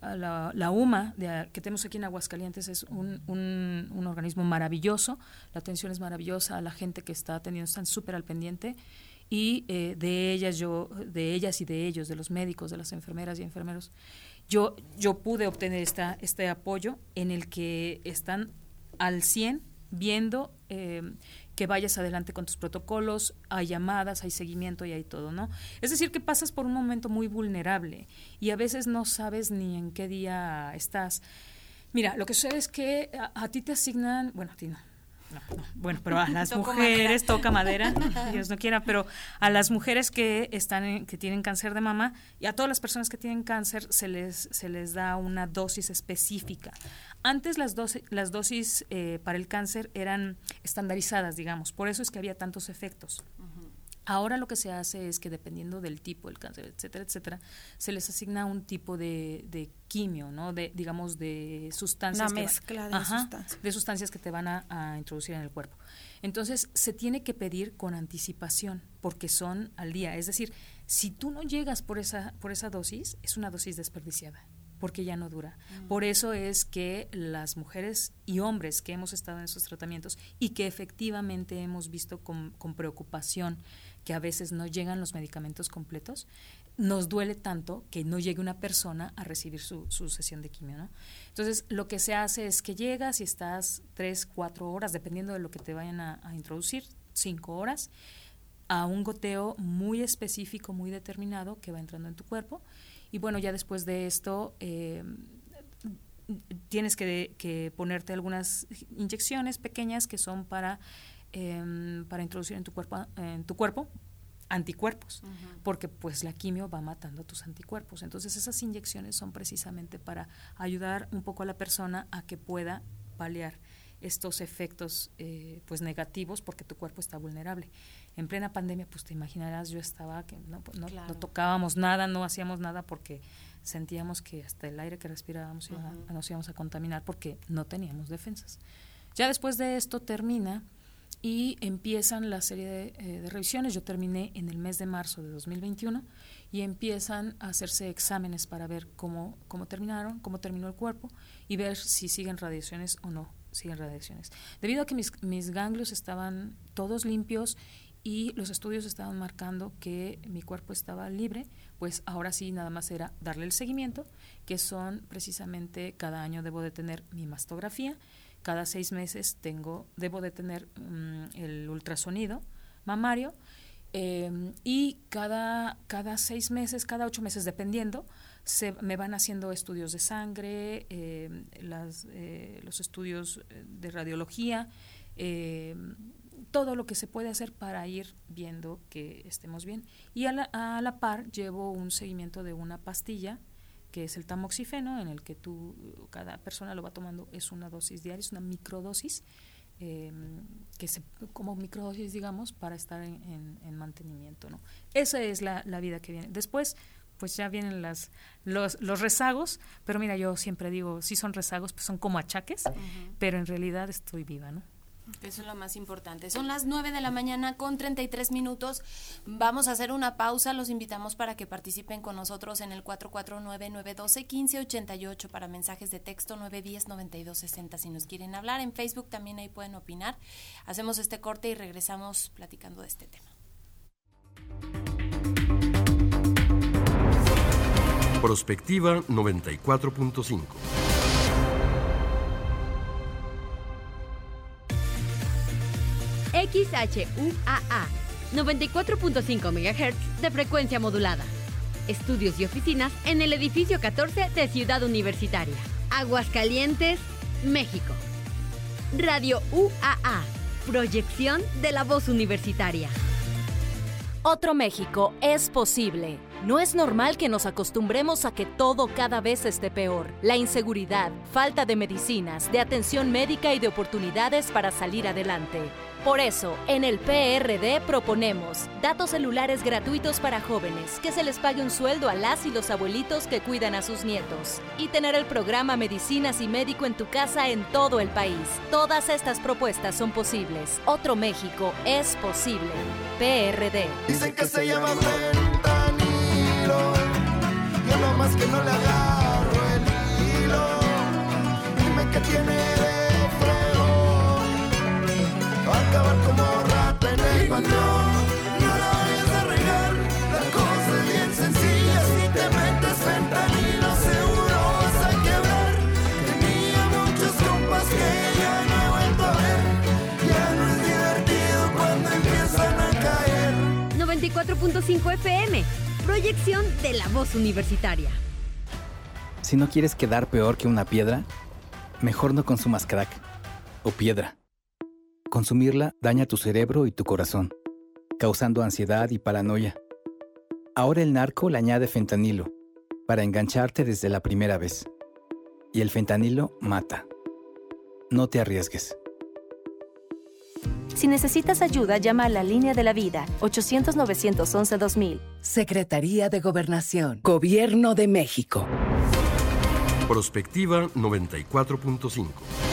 Speaker 11: la, UMA de, que tenemos aquí en Aguascalientes es un, un, organismo maravilloso. La atención es maravillosa. La gente que está atendiendo están súper al pendiente. Y eh, de ellas, yo, de ellas y de ellos, de los médicos, de las enfermeras y enfermeros, yo, yo pude obtener esta, este apoyo en el que están al 100 viendo eh, que vayas adelante con tus protocolos, hay llamadas, hay seguimiento y hay todo, ¿no? Es decir, que pasas por un momento muy vulnerable y a veces no sabes ni en qué día estás. Mira, lo que sucede es que a, ti te asignan, bueno, a ti no, bueno, pero a las mujeres toca madera, Dios no quiera, pero a las mujeres que están que tienen cáncer de mama y a todas las personas que tienen cáncer se les se les da una dosis específica. Antes las dosis las dosis eh, para el cáncer eran estandarizadas, digamos, por eso es que había tantos efectos. Ahora lo que se hace es que dependiendo del tipo del cáncer, etcétera, etcétera, se les asigna un tipo de, de quimio, ¿no? De, digamos, de sustancias.
Speaker 5: Una mezcla de sustancias.
Speaker 11: De sustancias que te van a, introducir en el cuerpo. Entonces, se tiene que pedir con anticipación, porque son al día. Es decir, si tú no llegas por esa, por esa dosis, es una dosis desperdiciada porque ya no dura. Mm. Por eso es que las mujeres y hombres que hemos estado en esos tratamientos y que efectivamente hemos visto con, con preocupación que a veces no llegan los medicamentos completos, nos duele tanto que no llegue una persona a recibir su, sesión de quimio. Entonces, lo que se hace es que llegas y estás tres, cuatro horas, dependiendo de lo que te vayan a, introducir, cinco horas, a un goteo muy específico, muy determinado que va entrando en tu cuerpo. Y bueno, ya después de esto, eh, tienes que, ponerte algunas inyecciones pequeñas que son para Em, para introducir en tu cuerpo, en tu cuerpo anticuerpos, porque pues la quimio va matando tus anticuerpos. Entonces esas inyecciones son precisamente para ayudar un poco a la persona a que pueda paliar estos efectos eh, pues negativos porque tu cuerpo está vulnerable. En plena pandemia, pues te imaginarás, yo estaba que no, no, tocábamos nada, no hacíamos nada porque sentíamos que hasta el aire que respirábamos nos íbamos a contaminar porque no teníamos defensas. Ya después de esto termina y empiezan la serie eh, de, revisiones. Yo terminé en el mes de marzo de 2021 y empiezan a hacerse exámenes para ver cómo, cómo terminaron, cómo terminó el cuerpo y ver si siguen radiaciones o no siguen radiaciones. Debido a que mis, mis ganglios estaban todos limpios y los estudios estaban marcando que mi cuerpo estaba libre, pues ahora sí nada más era darle el seguimiento, que son precisamente cada año debo de tener mi mastografía, cada seis meses tengo, debo de tener mm, el ultrasonido mamario em, y cada, cada seis meses, cada ocho meses, dependiendo, se me van haciendo estudios de sangre, em, las, eh, los estudios de radiología, em, todo lo que se puede hacer para ir viendo que estemos bien. Y a la, a la par llevo un seguimiento de una pastilla que es el tamoxifeno, en el que tú, cada persona lo va tomando, es una dosis diaria, es una microdosis, em, que se, como microdosis, digamos, para estar en, mantenimiento. ¿no? Esa es la, vida que viene. Después, pues ya vienen las, los, los rezagos, pero mira, yo siempre digo, sí son rezagos, pues son como achaques, pero en realidad estoy viva, ¿no?
Speaker 4: Eso es lo más importante. Son las 9 de la mañana con 33 minutos. Vamos a hacer una pausa. Los invitamos para que participen con nosotros en el 449-912-1588 para mensajes de texto 910-9260. Si nos quieren hablar en Facebook también ahí pueden opinar. Hacemos este corte y regresamos platicando de este tema.
Speaker 3: Prospectiva 94.5
Speaker 1: XHUAA, 94.5 MHz de frecuencia modulada. Estudios y oficinas en el edificio 14 de Ciudad Universitaria. Aguascalientes, México. Radio UAA, proyección de la voz universitaria.
Speaker 12: Otro México es posible. No es normal que nos acostumbremos a que todo cada vez esté peor. La inseguridad, falta de medicinas, de atención médica y de oportunidades para salir adelante. Por eso, en el PRD proponemos datos celulares gratuitos para jóvenes, que se les pague un sueldo a las y los abuelitos que cuidan a sus nietos, y tener el programa Medicinas y Médico en tu casa en todo el país. Todas estas propuestas son posibles. Otro México es posible. PRD.
Speaker 13: Dicen que se llama fentanilo, que no le
Speaker 1: 94.5 FM, proyección de la voz universitaria.
Speaker 14: Si no quieres quedar peor que una piedra, mejor no consumas crack o piedra. Consumirla daña tu cerebro y tu corazón, causando ansiedad y paranoia. Ahora el narco le añade fentanilo, para engancharte desde la primera vez. Y el fentanilo mata. No te arriesgues.
Speaker 12: Si necesitas ayuda, llama a la línea de la vida 800-911-2000.
Speaker 15: Secretaría de Gobernación, Gobierno de México.
Speaker 3: Prospectiva 94.5.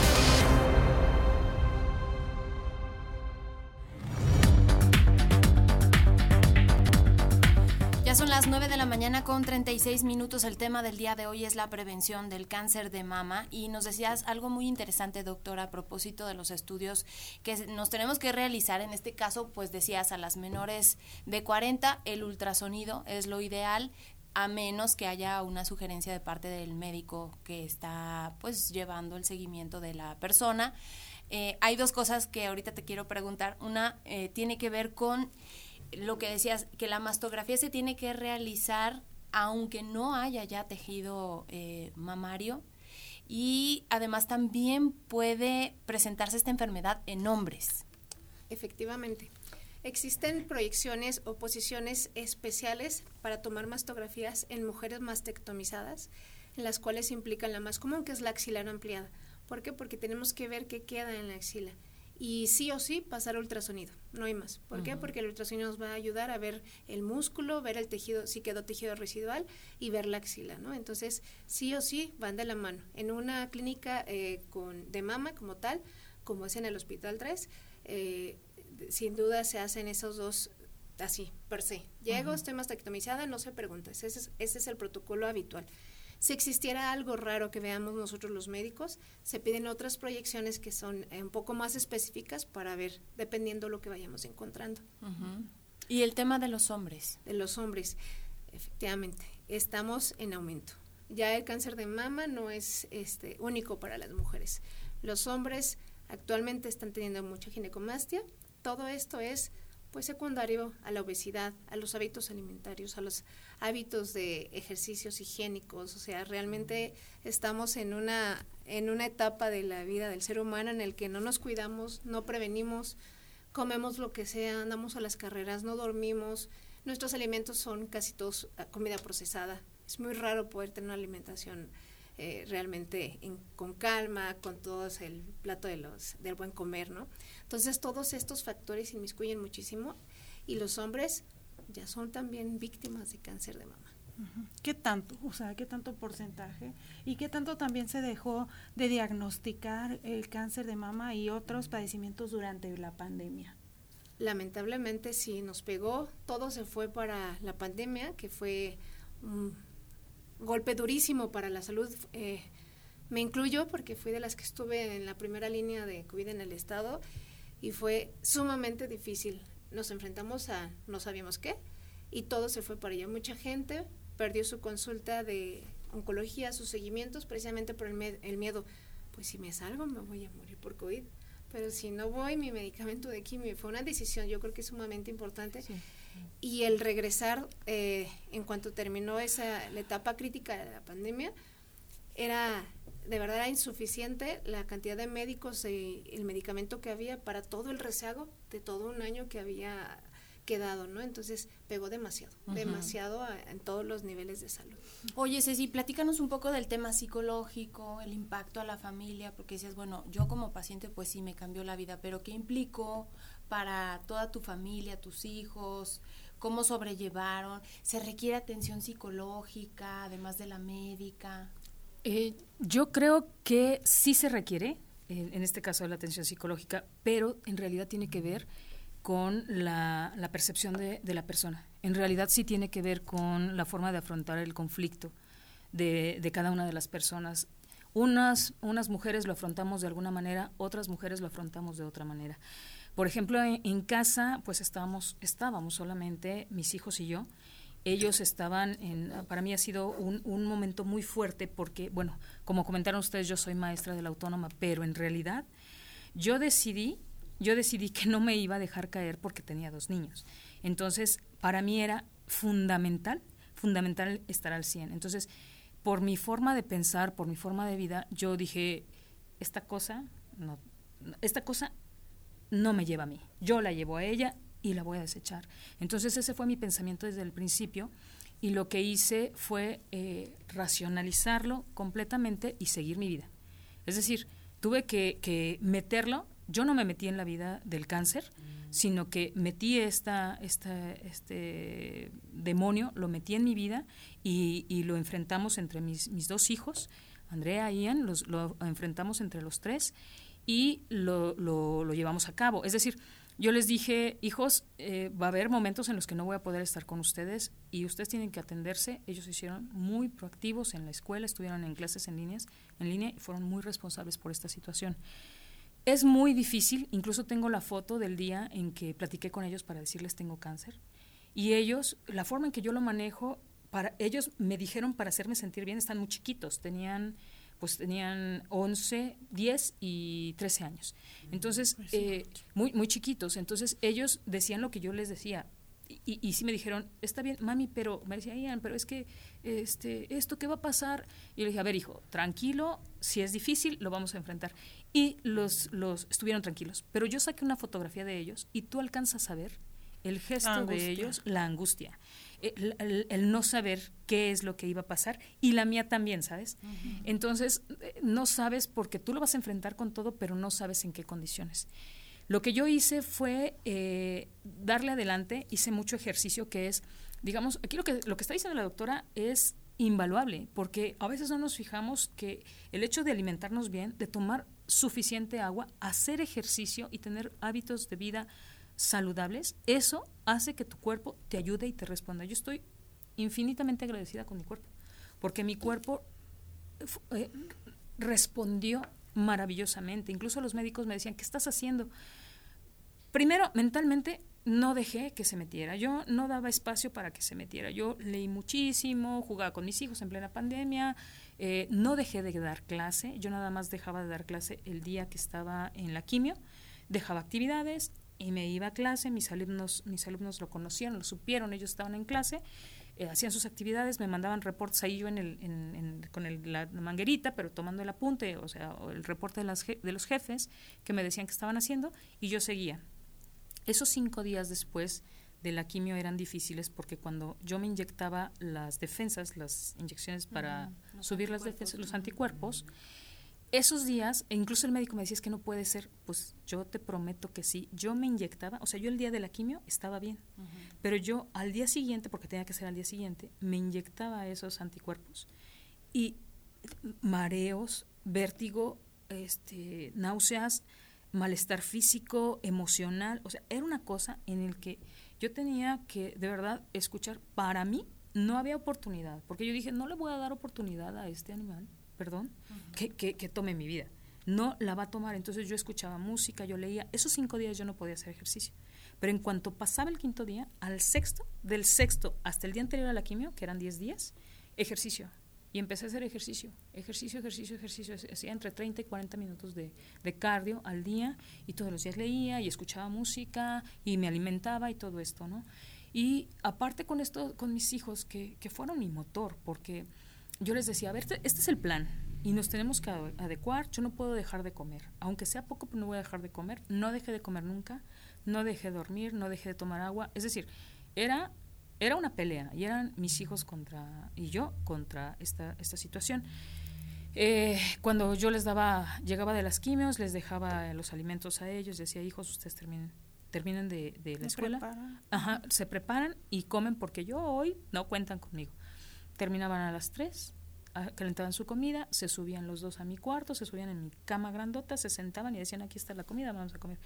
Speaker 4: con 36 minutos. El tema del día de hoy es la prevención del cáncer de mama. Y nos decías algo muy interesante, doctora, a propósito de los estudios que nos tenemos que realizar. En este caso, pues decías a las menores de 40, el ultrasonido es lo ideal a menos que haya una sugerencia de parte del médico que está pues llevando el seguimiento de la persona. Eh, hay dos cosas que ahorita te quiero preguntar. Una eh, tiene que ver con lo que decías, que la mastografía se tiene que realizar aunque no haya ya tejido eh, mamario y además también puede presentarse esta enfermedad en hombres.
Speaker 10: Efectivamente. Existen proyecciones o posiciones especiales para tomar mastografías en mujeres mastectomizadas, en las cuales implican la más común, que es la axilar ampliada. ¿Por qué? Porque tenemos que ver qué queda en la axila y sí o sí pasar ultrasonido, no hay más. ¿Por qué? Porque el ultrasonido nos va a ayudar a ver el músculo, ver el tejido, si quedó tejido residual y ver la axila, ¿no? Entonces, sí o sí van de la mano. En una clínica eh, con, de mama como tal, como es en el Hospital 3, eh, sin duda se hacen esos dos así, per se. Llego, estoy mastectomizada, no se pregunta, ese es, ese es el protocolo habitual. Si existiera algo raro que veamos nosotros los médicos, se piden otras proyecciones que son eh, un poco más específicas para ver, dependiendo lo que vayamos encontrando.
Speaker 4: ¿Y el tema de los hombres?
Speaker 10: De los hombres, efectivamente, estamos en aumento. Ya el cáncer de mama no es este, único para las mujeres. Los hombres actualmente están teniendo mucha ginecomastia. Todo esto es pues secundario a la obesidad, a los hábitos alimentarios, a los hábitos de ejercicios higiénicos, o sea, realmente estamos en una en una etapa de la vida del ser humano en el que no nos cuidamos, no prevenimos, comemos lo que sea, andamos a las carreras, no dormimos, nuestros alimentos son casi todos comida procesada. Es muy raro poder tener una alimentación eh, realmente con calma, con todo el plato de los, del buen comer, ¿no? Entonces todos estos factores inmiscuyen muchísimo y los hombres ya son también víctimas de cáncer de mama.
Speaker 5: ¿Qué tanto? O sea, ¿qué tanto porcentaje? ¿Y qué tanto también se dejó de diagnosticar el cáncer de mama y otros padecimientos durante la pandemia?
Speaker 10: Lamentablemente sí, nos pegó, todo se fue para la pandemia, que fue un golpe durísimo para la salud eh, me incluyo porque fui de las que estuve en la primera línea de COVID en el estado y fue sumamente difícil. Nos enfrentamos a no sabíamos qué y todo se fue para allá. Mucha gente perdió su consulta de oncología, sus seguimientos, precisamente por el, miedo. Pues si me salgo me voy a morir por COVID. Pero si no voy, mi medicamento de quimio fue una decisión, yo creo que sumamente importante. Y el regresar, eh, en cuanto terminó esa la etapa crítica de la pandemia, era de verdad era insuficiente la cantidad de médicos y el medicamento que había para todo el rezago de todo un año que había quedado, ¿no? Entonces pegó demasiado, demasiado en todos los niveles de salud.
Speaker 4: Oye, Ceci, platícanos un poco del tema psicológico, el impacto a la familia, porque decías, bueno, yo como paciente pues sí me cambió la vida, pero ¿qué implicó para toda tu familia, tus hijos? ¿Cómo sobrellevaron? ¿Se requiere atención psicológica, además de la médica?
Speaker 11: Eh, yo creo que sí se requiere, en este caso de la atención psicológica, pero en realidad tiene que ver con la, percepción de, la persona. En realidad sí tiene que ver con la forma de afrontar el conflicto de, cada una de las personas. Unas mujeres lo afrontamos de alguna manera, otras mujeres lo afrontamos de otra manera. Por ejemplo, en, casa, pues estábamos, estábamos solamente mis hijos y yo, ellos estaban en, para mí ha sido un, un, momento muy fuerte porque, bueno, como comentaron ustedes, yo soy maestra de la autónoma, pero en realidad yo decidí, yo decidí que no me iba a dejar caer porque tenía dos niños. Entonces, para mí era fundamental, fundamental estar al 100. Entonces, por mi forma de pensar, por mi forma de vida, yo dije, esta cosa, no, esta cosa no me lleva a mí, yo la llevo a ella y la voy a desechar. Entonces ese fue mi pensamiento desde el principio y lo que hice fue eh, racionalizarlo completamente y seguir mi vida. Es decir, tuve que, meterlo, yo no me metí en la vida del cáncer, sino que metí esta, esta, este demonio, lo metí en mi vida y, lo enfrentamos entre mis, mis, dos hijos, Andrea y Ian, los, lo enfrentamos entre los tres y lo, lo, llevamos a cabo. Es decir, yo les dije, hijos, eh, va a haber momentos en los que no voy a poder estar con ustedes y ustedes tienen que atenderse. Ellos se hicieron muy proactivos en la escuela, estuvieron en clases en, líneas, en línea y fueron muy responsables por esta situación. Es muy difícil, incluso tengo la foto del día en que platiqué con ellos para decirles tengo cáncer. Y ellos, la forma en que yo lo manejo, para ellos me dijeron para hacerme sentir bien, están muy chiquitos, tenían pues tenían 11, 10 y 13 años. Entonces, eh, muy, muy chiquitos. Entonces, ellos decían lo que yo les decía. Y, y, sí me dijeron, está bien, mami, pero me decía, Ian, pero es que este, esto, ¿qué va a pasar? Y le dije, a ver, hijo, tranquilo, si es difícil, lo vamos a enfrentar. Y los, los estuvieron tranquilos. Pero yo saqué una fotografía de ellos y tú alcanzas a ver el gesto de ellos, la angustia el, no saber qué es lo que iba a pasar y la mía también, ¿sabes? Entonces, eh, no sabes porque tú lo vas a enfrentar con todo, pero no sabes en qué condiciones. Lo que yo hice fue eh, darle adelante, hice mucho ejercicio que es, digamos, aquí lo que, lo que está diciendo la doctora es invaluable, porque a veces no nos fijamos que el hecho de alimentarnos bien, de tomar suficiente agua, hacer ejercicio y tener hábitos de vida saludables, eso hace que tu cuerpo te ayude y te responda. Yo estoy infinitamente agradecida con mi cuerpo, porque mi cuerpo eh, respondió maravillosamente. Incluso los médicos me decían, ¿qué estás haciendo? Primero, mentalmente no dejé que se metiera. Yo no daba espacio para que se metiera. Yo leí muchísimo, jugaba con mis hijos en plena pandemia, eh, no dejé de dar clase. Yo nada más dejaba de dar clase el día que estaba en la quimio. Dejaba actividades, y me iba a clase, mis alumnos, mis alumnos lo conocieron, lo supieron, ellos estaban en clase, eh, hacían sus actividades, me mandaban reportes ahí yo en el, con el, la manguerita, pero tomando el apunte, o sea, el reporte de, las, de los jefes que me decían que estaban haciendo, y yo seguía. Esos cinco días después de la quimio eran difíciles porque cuando yo me inyectaba las defensas, las inyecciones para subir las defensas, los anticuerpos, esos días, e incluso el médico me decía, es que no puede ser, pues yo te prometo que sí. Yo me inyectaba, o sea, yo el día de la quimio estaba bien, pero yo al día siguiente, porque tenía que ser al día siguiente, me inyectaba esos anticuerpos y mareos, vértigo, este, náuseas, malestar físico, emocional, o sea, era una cosa en el que yo tenía que de verdad escuchar, para mí no había oportunidad, porque yo dije, no le voy a dar oportunidad a este animal perdón, que, que, tome mi vida. No la va a tomar. Entonces yo escuchaba música, yo leía. Esos cinco días yo no podía hacer ejercicio. Pero en cuanto pasaba el quinto día, al sexto, del sexto hasta el día anterior a la quimio, que eran diez días, ejercicio. Y empecé a hacer ejercicio, ejercicio, ejercicio, ejercicio. Hacía entre 30 y 40 minutos de, de, cardio al día y todos los días leía y escuchaba música y me alimentaba y todo esto, ¿no? Y aparte con esto, con mis hijos, que, que fueron mi motor, porque yo les decía, a ver, este, este, es el plan y nos tenemos que adecuar, yo no puedo dejar de comer, aunque sea poco, pero no voy a dejar de comer, no dejé de comer nunca, no dejé de dormir, no dejé de tomar agua, es decir, era, era una pelea y eran mis hijos contra, y yo contra esta, esta situación. Eh, cuando yo les daba, llegaba de las quimios, les dejaba los alimentos a ellos, decía, hijos, ustedes terminen, terminen de, de la escuela, Ajá, se preparan y comen porque yo hoy no cuentan conmigo terminaban a las 3, calentaban su comida, se subían los dos a mi cuarto, se subían en mi cama grandota, se sentaban y decían, aquí está la comida, vamos a comer.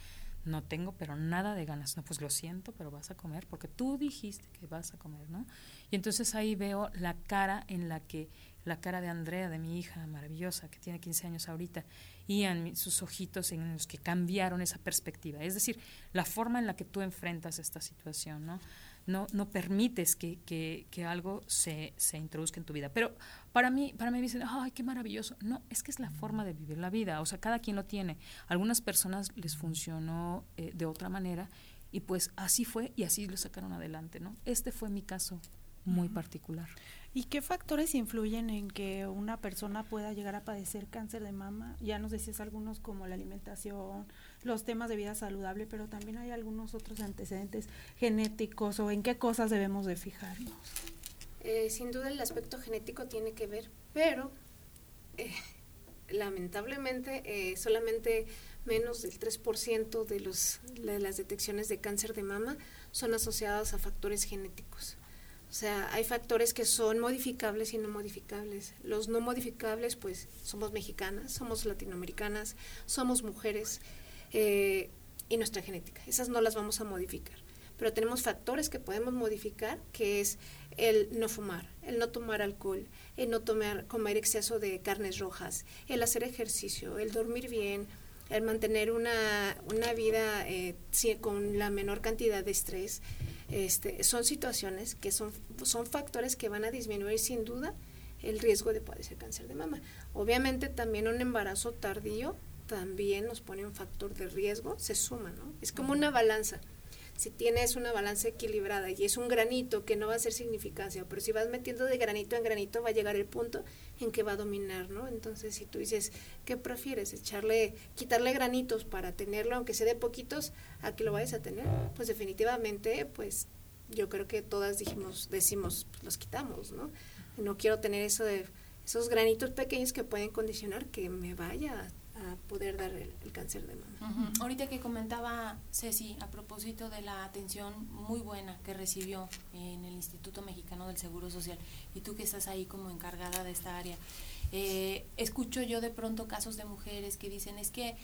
Speaker 11: No tengo, pero nada de ganas. No, pues lo siento, pero vas a comer porque tú dijiste que vas a comer, ¿no? Y entonces ahí veo la cara en la que, la cara de Andrea, de mi hija maravillosa, que tiene 15 años ahorita, y en sus ojitos en los que cambiaron esa perspectiva. Es decir, la forma en la que tú enfrentas esta situación, ¿no? No, no permites que, que, algo se, se, introduzca en tu vida. Pero para mí, para mí dicen, ay, qué maravilloso. No, es que es la forma de vivir la vida. O sea, cada quien lo tiene. algunas personas les funcionó eh, de otra manera y pues así fue y así lo sacaron adelante, ¿no? Este fue mi caso muy particular.
Speaker 5: ¿Y qué factores influyen en que una persona pueda llegar a padecer cáncer de mama? Ya nos decías algunos como la alimentación, los temas de vida saludable, pero también hay algunos otros antecedentes genéticos o en qué cosas debemos de fijarnos.
Speaker 10: Eh, sin duda el aspecto genético tiene que ver, pero eh, lamentablemente eh, solamente menos del 3% de, los, de las detecciones de cáncer de mama son asociadas a factores genéticos. O sea, hay factores que son modificables y no modificables. Los no modificables, pues somos mexicanas, somos latinoamericanas, somos mujeres eh, y nuestra genética. Esas no las vamos a modificar. Pero tenemos factores que podemos modificar, que es el no fumar, el no tomar alcohol, el no tomar, comer exceso de carnes rojas, el hacer ejercicio, el dormir bien, el mantener una, una vida eh, con la menor cantidad de estrés. Este, son situaciones que son, son factores que van a disminuir sin duda el riesgo de padecer cáncer de mama. Obviamente también un embarazo tardío también nos pone un factor de riesgo, se suma, ¿no? Es como una balanza si tienes una balanza equilibrada y es un granito que no va a ser significancia, pero si vas metiendo de granito en granito va a llegar el punto en que va a dominar, ¿no? Entonces, si tú dices, ¿qué prefieres? Echarle, quitarle granitos para tenerlo, aunque sea de poquitos, a que lo vayas a tener, pues definitivamente, pues yo creo que todas dijimos, decimos, pues, los quitamos, ¿no? No quiero tener eso de esos granitos pequeños que pueden condicionar que me vaya a poder dar el, cáncer de mama.
Speaker 16: Ahorita que comentaba Ceci a propósito de la atención muy buena que recibió en el Instituto Mexicano del Seguro Social y tú que estás ahí como encargada de esta área, eh, escucho yo de pronto casos de mujeres que dicen es que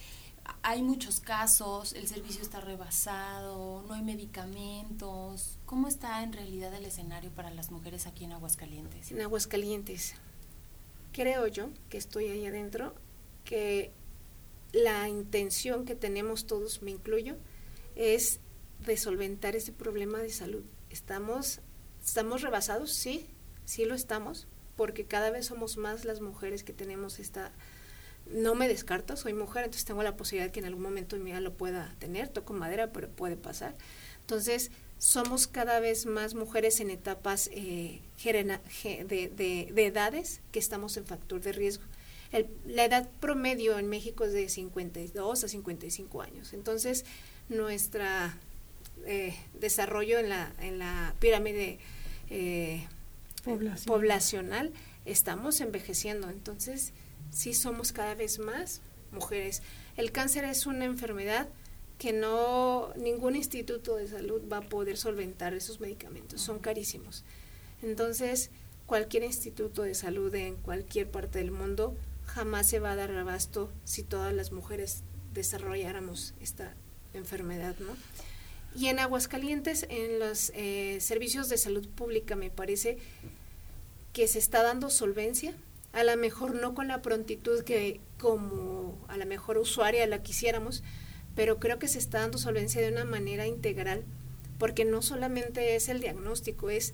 Speaker 16: hay muchos casos, el servicio está rebasado, no hay medicamentos. ¿Cómo está en realidad el escenario para las mujeres aquí en Aguascalientes?
Speaker 10: En Aguascalientes, creo yo que estoy ahí adentro, que la intención que tenemos todos, me incluyo, es de solventar ese problema de salud. Estamos, estamos rebasados, sí, sí lo estamos, porque cada vez somos más las mujeres que tenemos esta... No me descarto, soy mujer, entonces tengo la posibilidad que en algún momento mi vida lo pueda tener, toco madera, pero puede pasar. Entonces, somos cada vez más mujeres en etapas eh, de, de edades que estamos en factor de riesgo la edad promedio en México es de 52 a 55 años. Entonces, nuestro eh, desarrollo en la, en la pirámide eh, poblacional, estamos envejeciendo. Entonces, sí somos cada vez más mujeres. El cáncer es una enfermedad que no ningún instituto de salud va a poder solventar esos medicamentos, son carísimos. Entonces, cualquier instituto de salud en cualquier parte del mundo jamás se va a dar abasto si todas las mujeres desarrolláramos esta enfermedad, ¿no? Y en Aguascalientes, en los eh, servicios de salud pública, me parece que se está dando solvencia, a lo mejor no con la prontitud que como a la mejor usuaria la quisiéramos, pero creo que se está dando solvencia de una manera integral, porque no solamente es el diagnóstico, es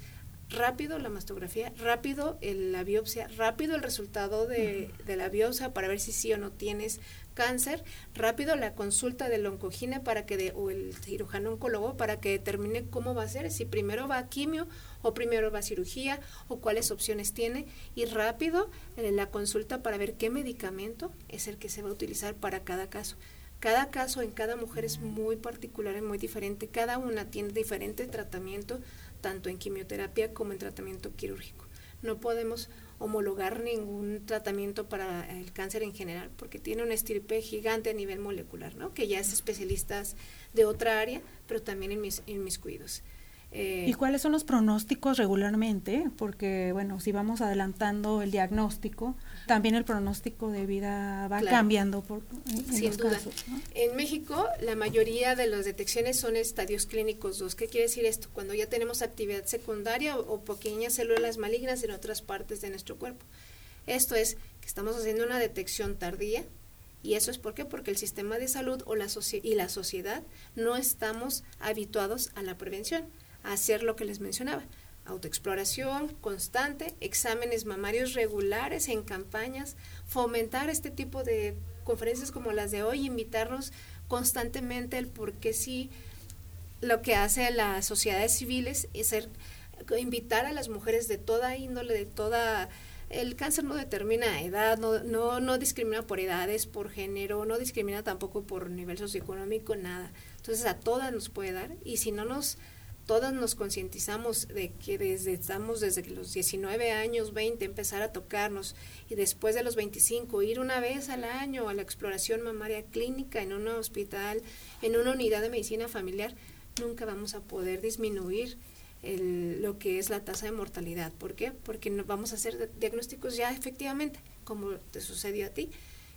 Speaker 10: rápido la mastografía, rápido la biopsia, rápido el resultado de, la biopsia para ver si sí o no tienes cáncer, rápido la consulta del oncogine para que de, o el cirujano oncólogo para que determine cómo va a ser, si primero va a quimio o primero va a cirugía o cuáles opciones tiene y rápido eh, la consulta para ver qué medicamento es el que se va a utilizar para cada caso. Cada caso en cada mujer es muy particular y muy diferente. Cada una tiene diferente tratamiento, tanto en quimioterapia como en tratamiento quirúrgico. No podemos homologar ningún tratamiento para el cáncer en general porque tiene una estirpe gigante a nivel molecular, ¿no? que ya es especialistas de otra área, pero también en mis, en mis cuidos.
Speaker 5: Eh, ¿Y cuáles son los pronósticos regularmente? Porque, bueno, si vamos adelantando el diagnóstico, también el pronóstico de vida va cambiando por, en, Sin duda.
Speaker 10: En México, la mayoría de las detecciones son estadios clínicos 2. ¿Qué quiere decir esto? Cuando ya tenemos actividad secundaria o, pequeñas células malignas en otras partes de nuestro cuerpo. Esto es que estamos haciendo una detección tardía, ¿Y eso es por qué? Porque el sistema de salud o la y la sociedad no estamos habituados a la prevención hacer lo que les mencionaba. Autoexploración constante, exámenes mamarios regulares en campañas, fomentar este tipo de conferencias como las de hoy, invitarnos constantemente el por qué sí lo que hace las sociedades civiles es ser invitar a las mujeres de toda índole, de toda el cáncer no determina edad, no, no, no discrimina por edades, por género, no discrimina tampoco por nivel socioeconómico, nada. Entonces a todas nos puede dar y si no nos, todas nos concientizamos de que desde, estamos desde los 19 años, 20, empezar a tocarnos y después de los 25 ir una vez al año a la exploración mamaria clínica en un hospital, en una unidad de medicina familiar, nunca vamos a poder disminuir lo que es la tasa de mortalidad. ¿Por qué? Porque vamos a hacer diagnósticos ya efectivamente, como te sucedió a ti,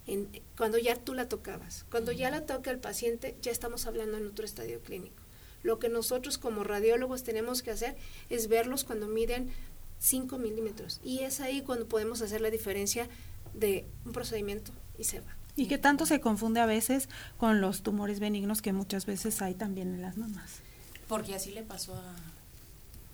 Speaker 10: en, cuando ya tú la tocabas. Cuando ya la toca el paciente, ya estamos hablando en otro estadio clínico. Lo que nosotros como radiólogos tenemos que hacer es verlos cuando miden 5 milímetros. Y es ahí cuando podemos hacer la diferencia de un procedimiento y se va.
Speaker 5: Y que tanto se confunde a veces con los tumores benignos que muchas veces hay también en las mamás.
Speaker 16: Porque así le pasó a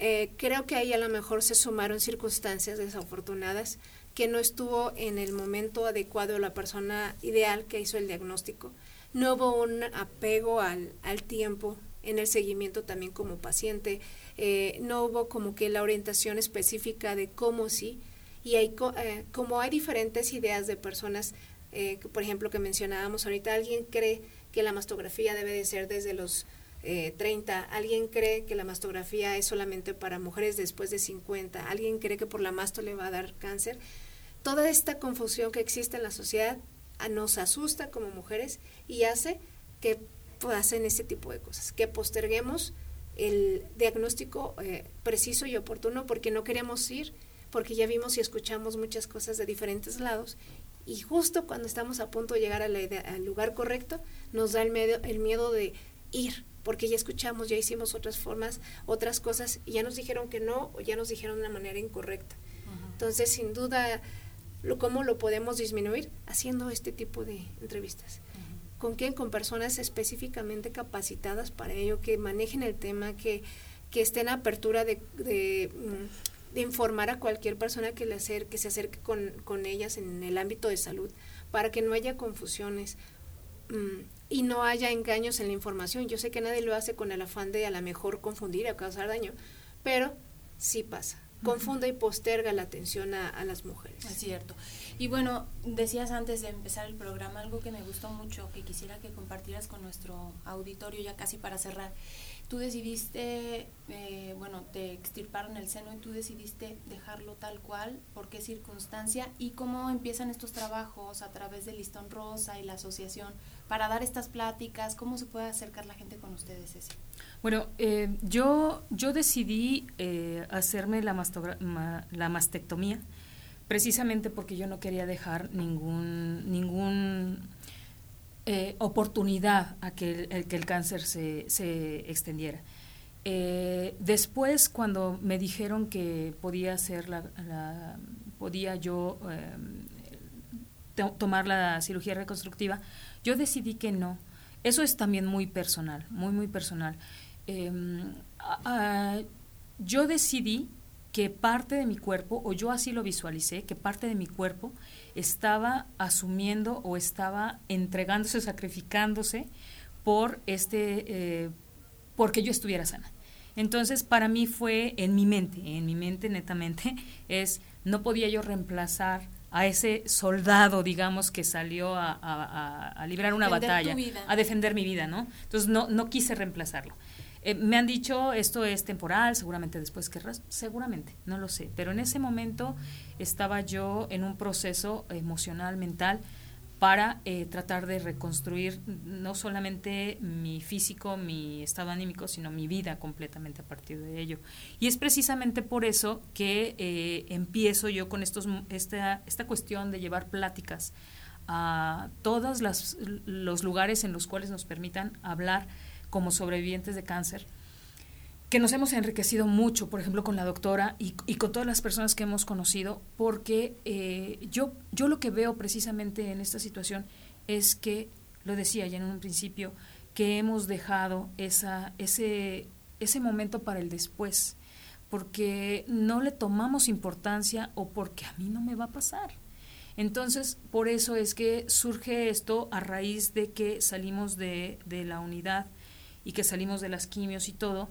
Speaker 10: eh, creo que ahí a lo mejor se sumaron circunstancias desafortunadas que no estuvo en el momento adecuado la persona ideal que hizo el diagnóstico. No hubo un apego al, al tiempo en el seguimiento también como paciente. Eh, no hubo como que la orientación específica de cómo sí. Y hay, eh, como hay diferentes ideas de personas, por ejemplo, que mencionábamos ahorita, alguien cree que la mastografía debe de ser desde los 30, eh, alguien cree que la mastografía es solamente para mujeres después de 50, alguien cree que por la masto le va a dar cáncer. Toda esta confusión que existe en la sociedad ah, nos asusta como mujeres y hace que pasen este tipo de cosas, que posterguemos el diagnóstico eh, preciso y oportuno porque no queremos ir, porque ya vimos y escuchamos muchas cosas de diferentes lados y justo cuando estamos a punto de llegar al lugar correcto nos da el, medio, el miedo de ir, porque ya escuchamos, ya hicimos otras formas, otras cosas, y ya nos dijeron que no, o ya nos dijeron de una manera incorrecta. Entonces, sin duda, lo, ¿cómo lo podemos disminuir? Haciendo este tipo de entrevistas. ¿Con quién? Con personas específicamente capacitadas para ello, que manejen el tema, que, que estén a apertura de, de, mm, informar a cualquier persona que, le acerque, que se acerque con, con ellas en el ámbito de salud, para que no haya confusiones. Mm, y no haya engaños en la información. Yo sé que nadie lo hace con el afán de a lo mejor confundir o causar daño, pero sí pasa. Confunde y posterga la atención a, las mujeres.
Speaker 16: Es cierto. Y bueno, decías antes de empezar el programa algo que me gustó mucho, que quisiera que compartieras con nuestro auditorio ya casi para cerrar. Tú decidiste, eh, bueno, te extirparon el seno y tú decidiste dejarlo tal cual, por qué circunstancia y cómo empiezan estos trabajos a través del listón rosa y la asociación para dar estas pláticas? ¿Cómo se puede acercar la gente con ustedes, Ceci?
Speaker 11: Bueno, eh, yo, yo decidí eh, hacerme la, la mastectomía precisamente porque yo no quería dejar ningún, ningún eh, oportunidad a que el, que el cáncer se, se extendiera. después, cuando me dijeron que podía hacer la, podía yo tomar la cirugía reconstructiva, yo decidí que no. Eso es también muy personal, muy, muy personal. Em, yo decidí que parte de mi cuerpo, o yo así lo visualicé, que parte de mi cuerpo estaba asumiendo o estaba entregándose, sacrificándose por este, eh, porque yo estuviera sana. Entonces, para mí fue en mi mente, en mi mente netamente, es, no podía yo reemplazar a ese soldado, digamos, que salió a, a, librar una batalla, a defender mi vida, ¿no? Entonces no, no quise reemplazarlo. Eh, me han dicho, esto es temporal, seguramente después querrás, seguramente, no lo sé, pero en ese momento estaba yo en un proceso emocional, mental, para eh, tratar de reconstruir no solamente mi físico, mi estado anímico, sino mi vida completamente a partir de ello. Y es precisamente por eso que eh, empiezo yo con estos, esta, esta cuestión de llevar pláticas a todos los lugares en los cuales nos permitan hablar como sobrevivientes de cáncer que nos hemos enriquecido mucho, por ejemplo, con la doctora y, con todas las personas que hemos conocido, porque eh, yo, yo lo que veo precisamente en esta situación es que, lo decía ya en un principio, que hemos dejado esa, ese, ese momento para el después, porque no le tomamos importancia o porque a mí no me va a pasar. Entonces, por eso es que surge esto a raíz de que salimos de, de la unidad y que salimos de las quimios y todo,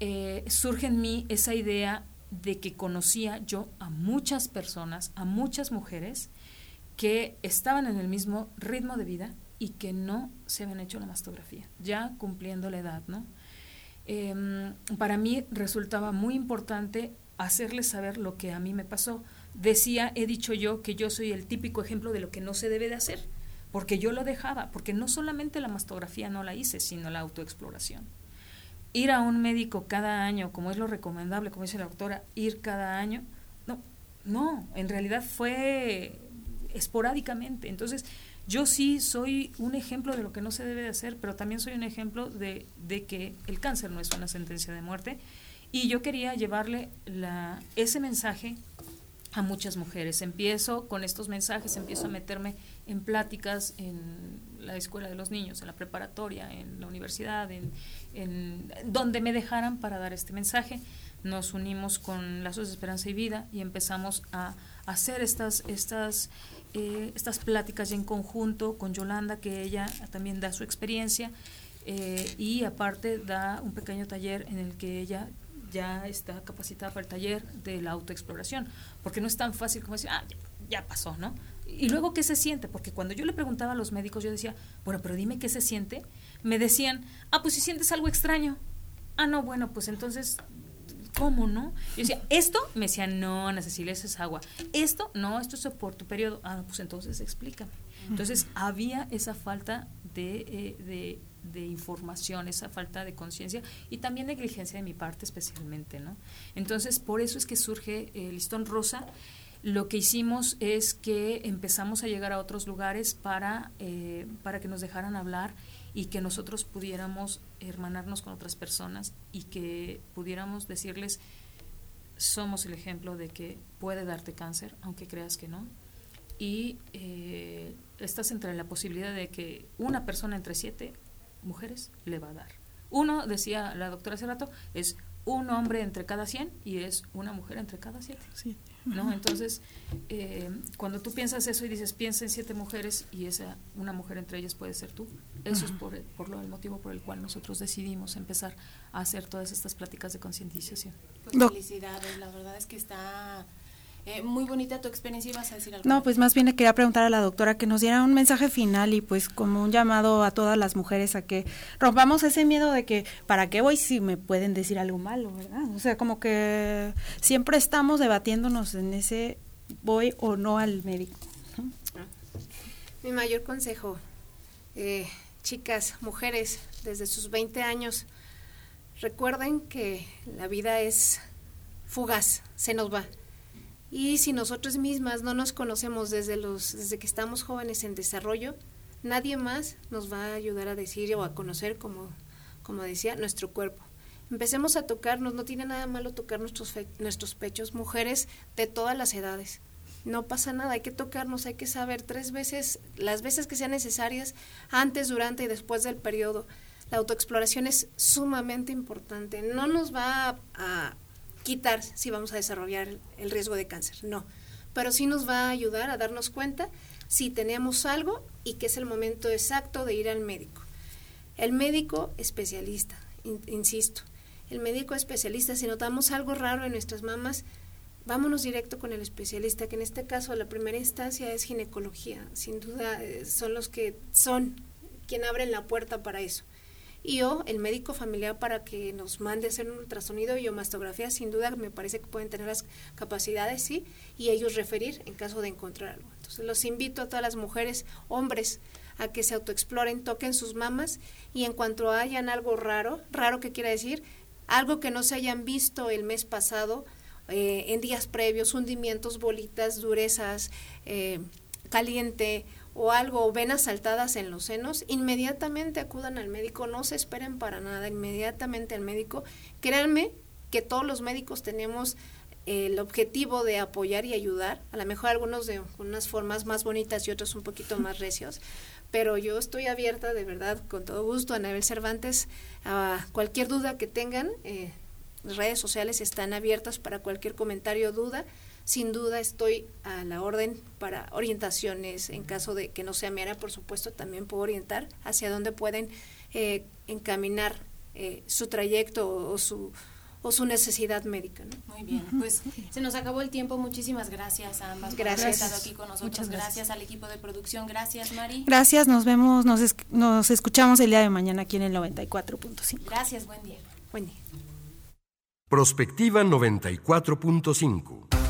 Speaker 11: eh, surge en mí esa idea de que conocía yo a muchas personas, a muchas mujeres que estaban en el mismo ritmo de vida y que no se habían hecho la mastografía, ya cumpliendo la edad, ¿no? Em, para mí resultaba muy importante hacerles saber lo que a mí me pasó. Decía, he dicho yo que yo soy el típico ejemplo de lo que no se debe de hacer, porque yo lo dejaba, porque no solamente la mastografía no la hice, sino la autoexploración ir a un médico cada año, como es lo recomendable, como dice la doctora, ir cada año, no, no, en realidad fue esporádicamente. Entonces, yo sí soy un ejemplo de lo que no se debe de hacer, pero también soy un ejemplo de, de que el cáncer no es una sentencia de muerte. Y yo quería llevarle la, ese mensaje a muchas mujeres. Empiezo con estos mensajes, empiezo a meterme en pláticas en la escuela de los niños, en la preparatoria, en la universidad, en, en donde me dejaran para dar este mensaje. Nos unimos con Lazos de Esperanza y Vida y empezamos a hacer estas, estas, eh, estas pláticas en conjunto con Yolanda, que ella también da su experiencia eh, y aparte da un pequeño taller en el que ella ya está capacitada para el taller de la autoexploración, porque no es tan fácil como decir, ah, ya pasó, ¿no? Y luego, ¿qué se siente? Porque cuando yo le preguntaba a los médicos, yo decía, bueno, pero dime qué se siente. Me decían, ah, pues si sientes algo extraño. Ah, no, bueno, pues entonces, ¿cómo no? Yo decía, ¿esto? Me decían, no, Ana Cecilia, eso es agua. ¿Esto? No, esto es por tu periodo. Ah, pues entonces explícame. Entonces, había esa falta de, eh, de, de información, esa falta de conciencia y también negligencia de mi parte especialmente, ¿no? Entonces, por eso es que surge el listón rosa lo que hicimos es que empezamos a llegar a otros lugares para, eh, para que nos dejaran hablar y que nosotros pudiéramos hermanarnos con otras personas y que pudiéramos decirles, somos el ejemplo de que puede darte cáncer, aunque creas que no. Y eh, estás entre la posibilidad de que una persona entre siete mujeres le va a dar. Uno, decía la doctora hace rato, es un hombre entre cada cien y es una mujer entre cada siete. Sí. ¿no? Entonces, eh, cuando tú piensas eso y dices, piensa en siete mujeres y esa una mujer entre ellas puede ser tú, eso es por, por lo, el motivo por el cual nosotros decidimos empezar a hacer todas estas pláticas de concientización.
Speaker 16: Pues felicidades, la verdad es que está eh, muy bonita tu experiencia y vas a decir algo.
Speaker 5: No, pues más bien le quería preguntar a la doctora que nos diera un mensaje final y pues como un llamado a todas las mujeres a que rompamos ese miedo de que para qué voy si me pueden decir algo malo, ¿verdad? O sea, como que siempre estamos debatiéndonos en ese voy o no al médico.
Speaker 10: Mi mayor consejo, eh, chicas, mujeres, desde sus 20 años, recuerden que la vida es fugaz, se nos va y si nosotros mismas no nos conocemos desde, los, desde que estamos jóvenes en desarrollo, nadie más nos va a ayudar a decir o a conocer, como, como decía, nuestro cuerpo. Empecemos a tocarnos, no tiene nada malo tocar nuestros, nuestros pechos, mujeres de todas las edades. No pasa nada, hay que tocarnos, hay que saber tres veces, las veces que sean necesarias, antes, durante y después del periodo. La autoexploración es sumamente importante. No nos va a quitar si vamos a desarrollar el riesgo de cáncer, no, pero sí nos va a ayudar a darnos cuenta si tenemos algo y que es el momento exacto de ir al médico. El médico especialista, insisto, el médico especialista, si notamos algo raro en nuestras mamas, vámonos directo con el especialista, que en este caso la primera instancia es ginecología, sin duda eh, son los que son quien abren la puerta para eso y o el médico familiar para que nos mande hacer un ultrasonido y mastografía, sin duda me parece que pueden tener las capacidades, sí, y ellos referir en caso de encontrar algo. Entonces los invito a todas las mujeres, hombres, a que se autoexploren, toquen sus mamas y en cuanto hayan algo raro, raro que quiera decir, algo que no se hayan visto el mes pasado, eh, en días previos, hundimientos, bolitas, durezas, eh, caliente o algo, venas saltadas en los senos, inmediatamente acudan al médico, no se esperen para nada, inmediatamente al médico. Créanme que todos los médicos tenemos el objetivo de apoyar y ayudar, a lo mejor algunos de unas formas más bonitas y otros un poquito más recios, pero yo estoy abierta de verdad, con todo gusto, a Anabel Cervantes, a cualquier duda que tengan, eh, redes sociales están abiertas para cualquier comentario o duda sin duda estoy a la orden para orientaciones en caso de que no sea mi área, por supuesto, también puedo orientar hacia dónde pueden eh, encaminar eh, su trayecto o, su o su necesidad médica.
Speaker 4: Muy bien, pues se nos acabó el tiempo. Muchísimas gracias a ambas gracias. por haber estado aquí con nosotros. Gracias. al equipo de producción. Gracias, Mari.
Speaker 5: Gracias, nos vemos, nos, nos escuchamos el día de mañana aquí en el 94.5.
Speaker 4: Gracias, buen día.
Speaker 10: Buen día.
Speaker 3: Prospectiva 94.5.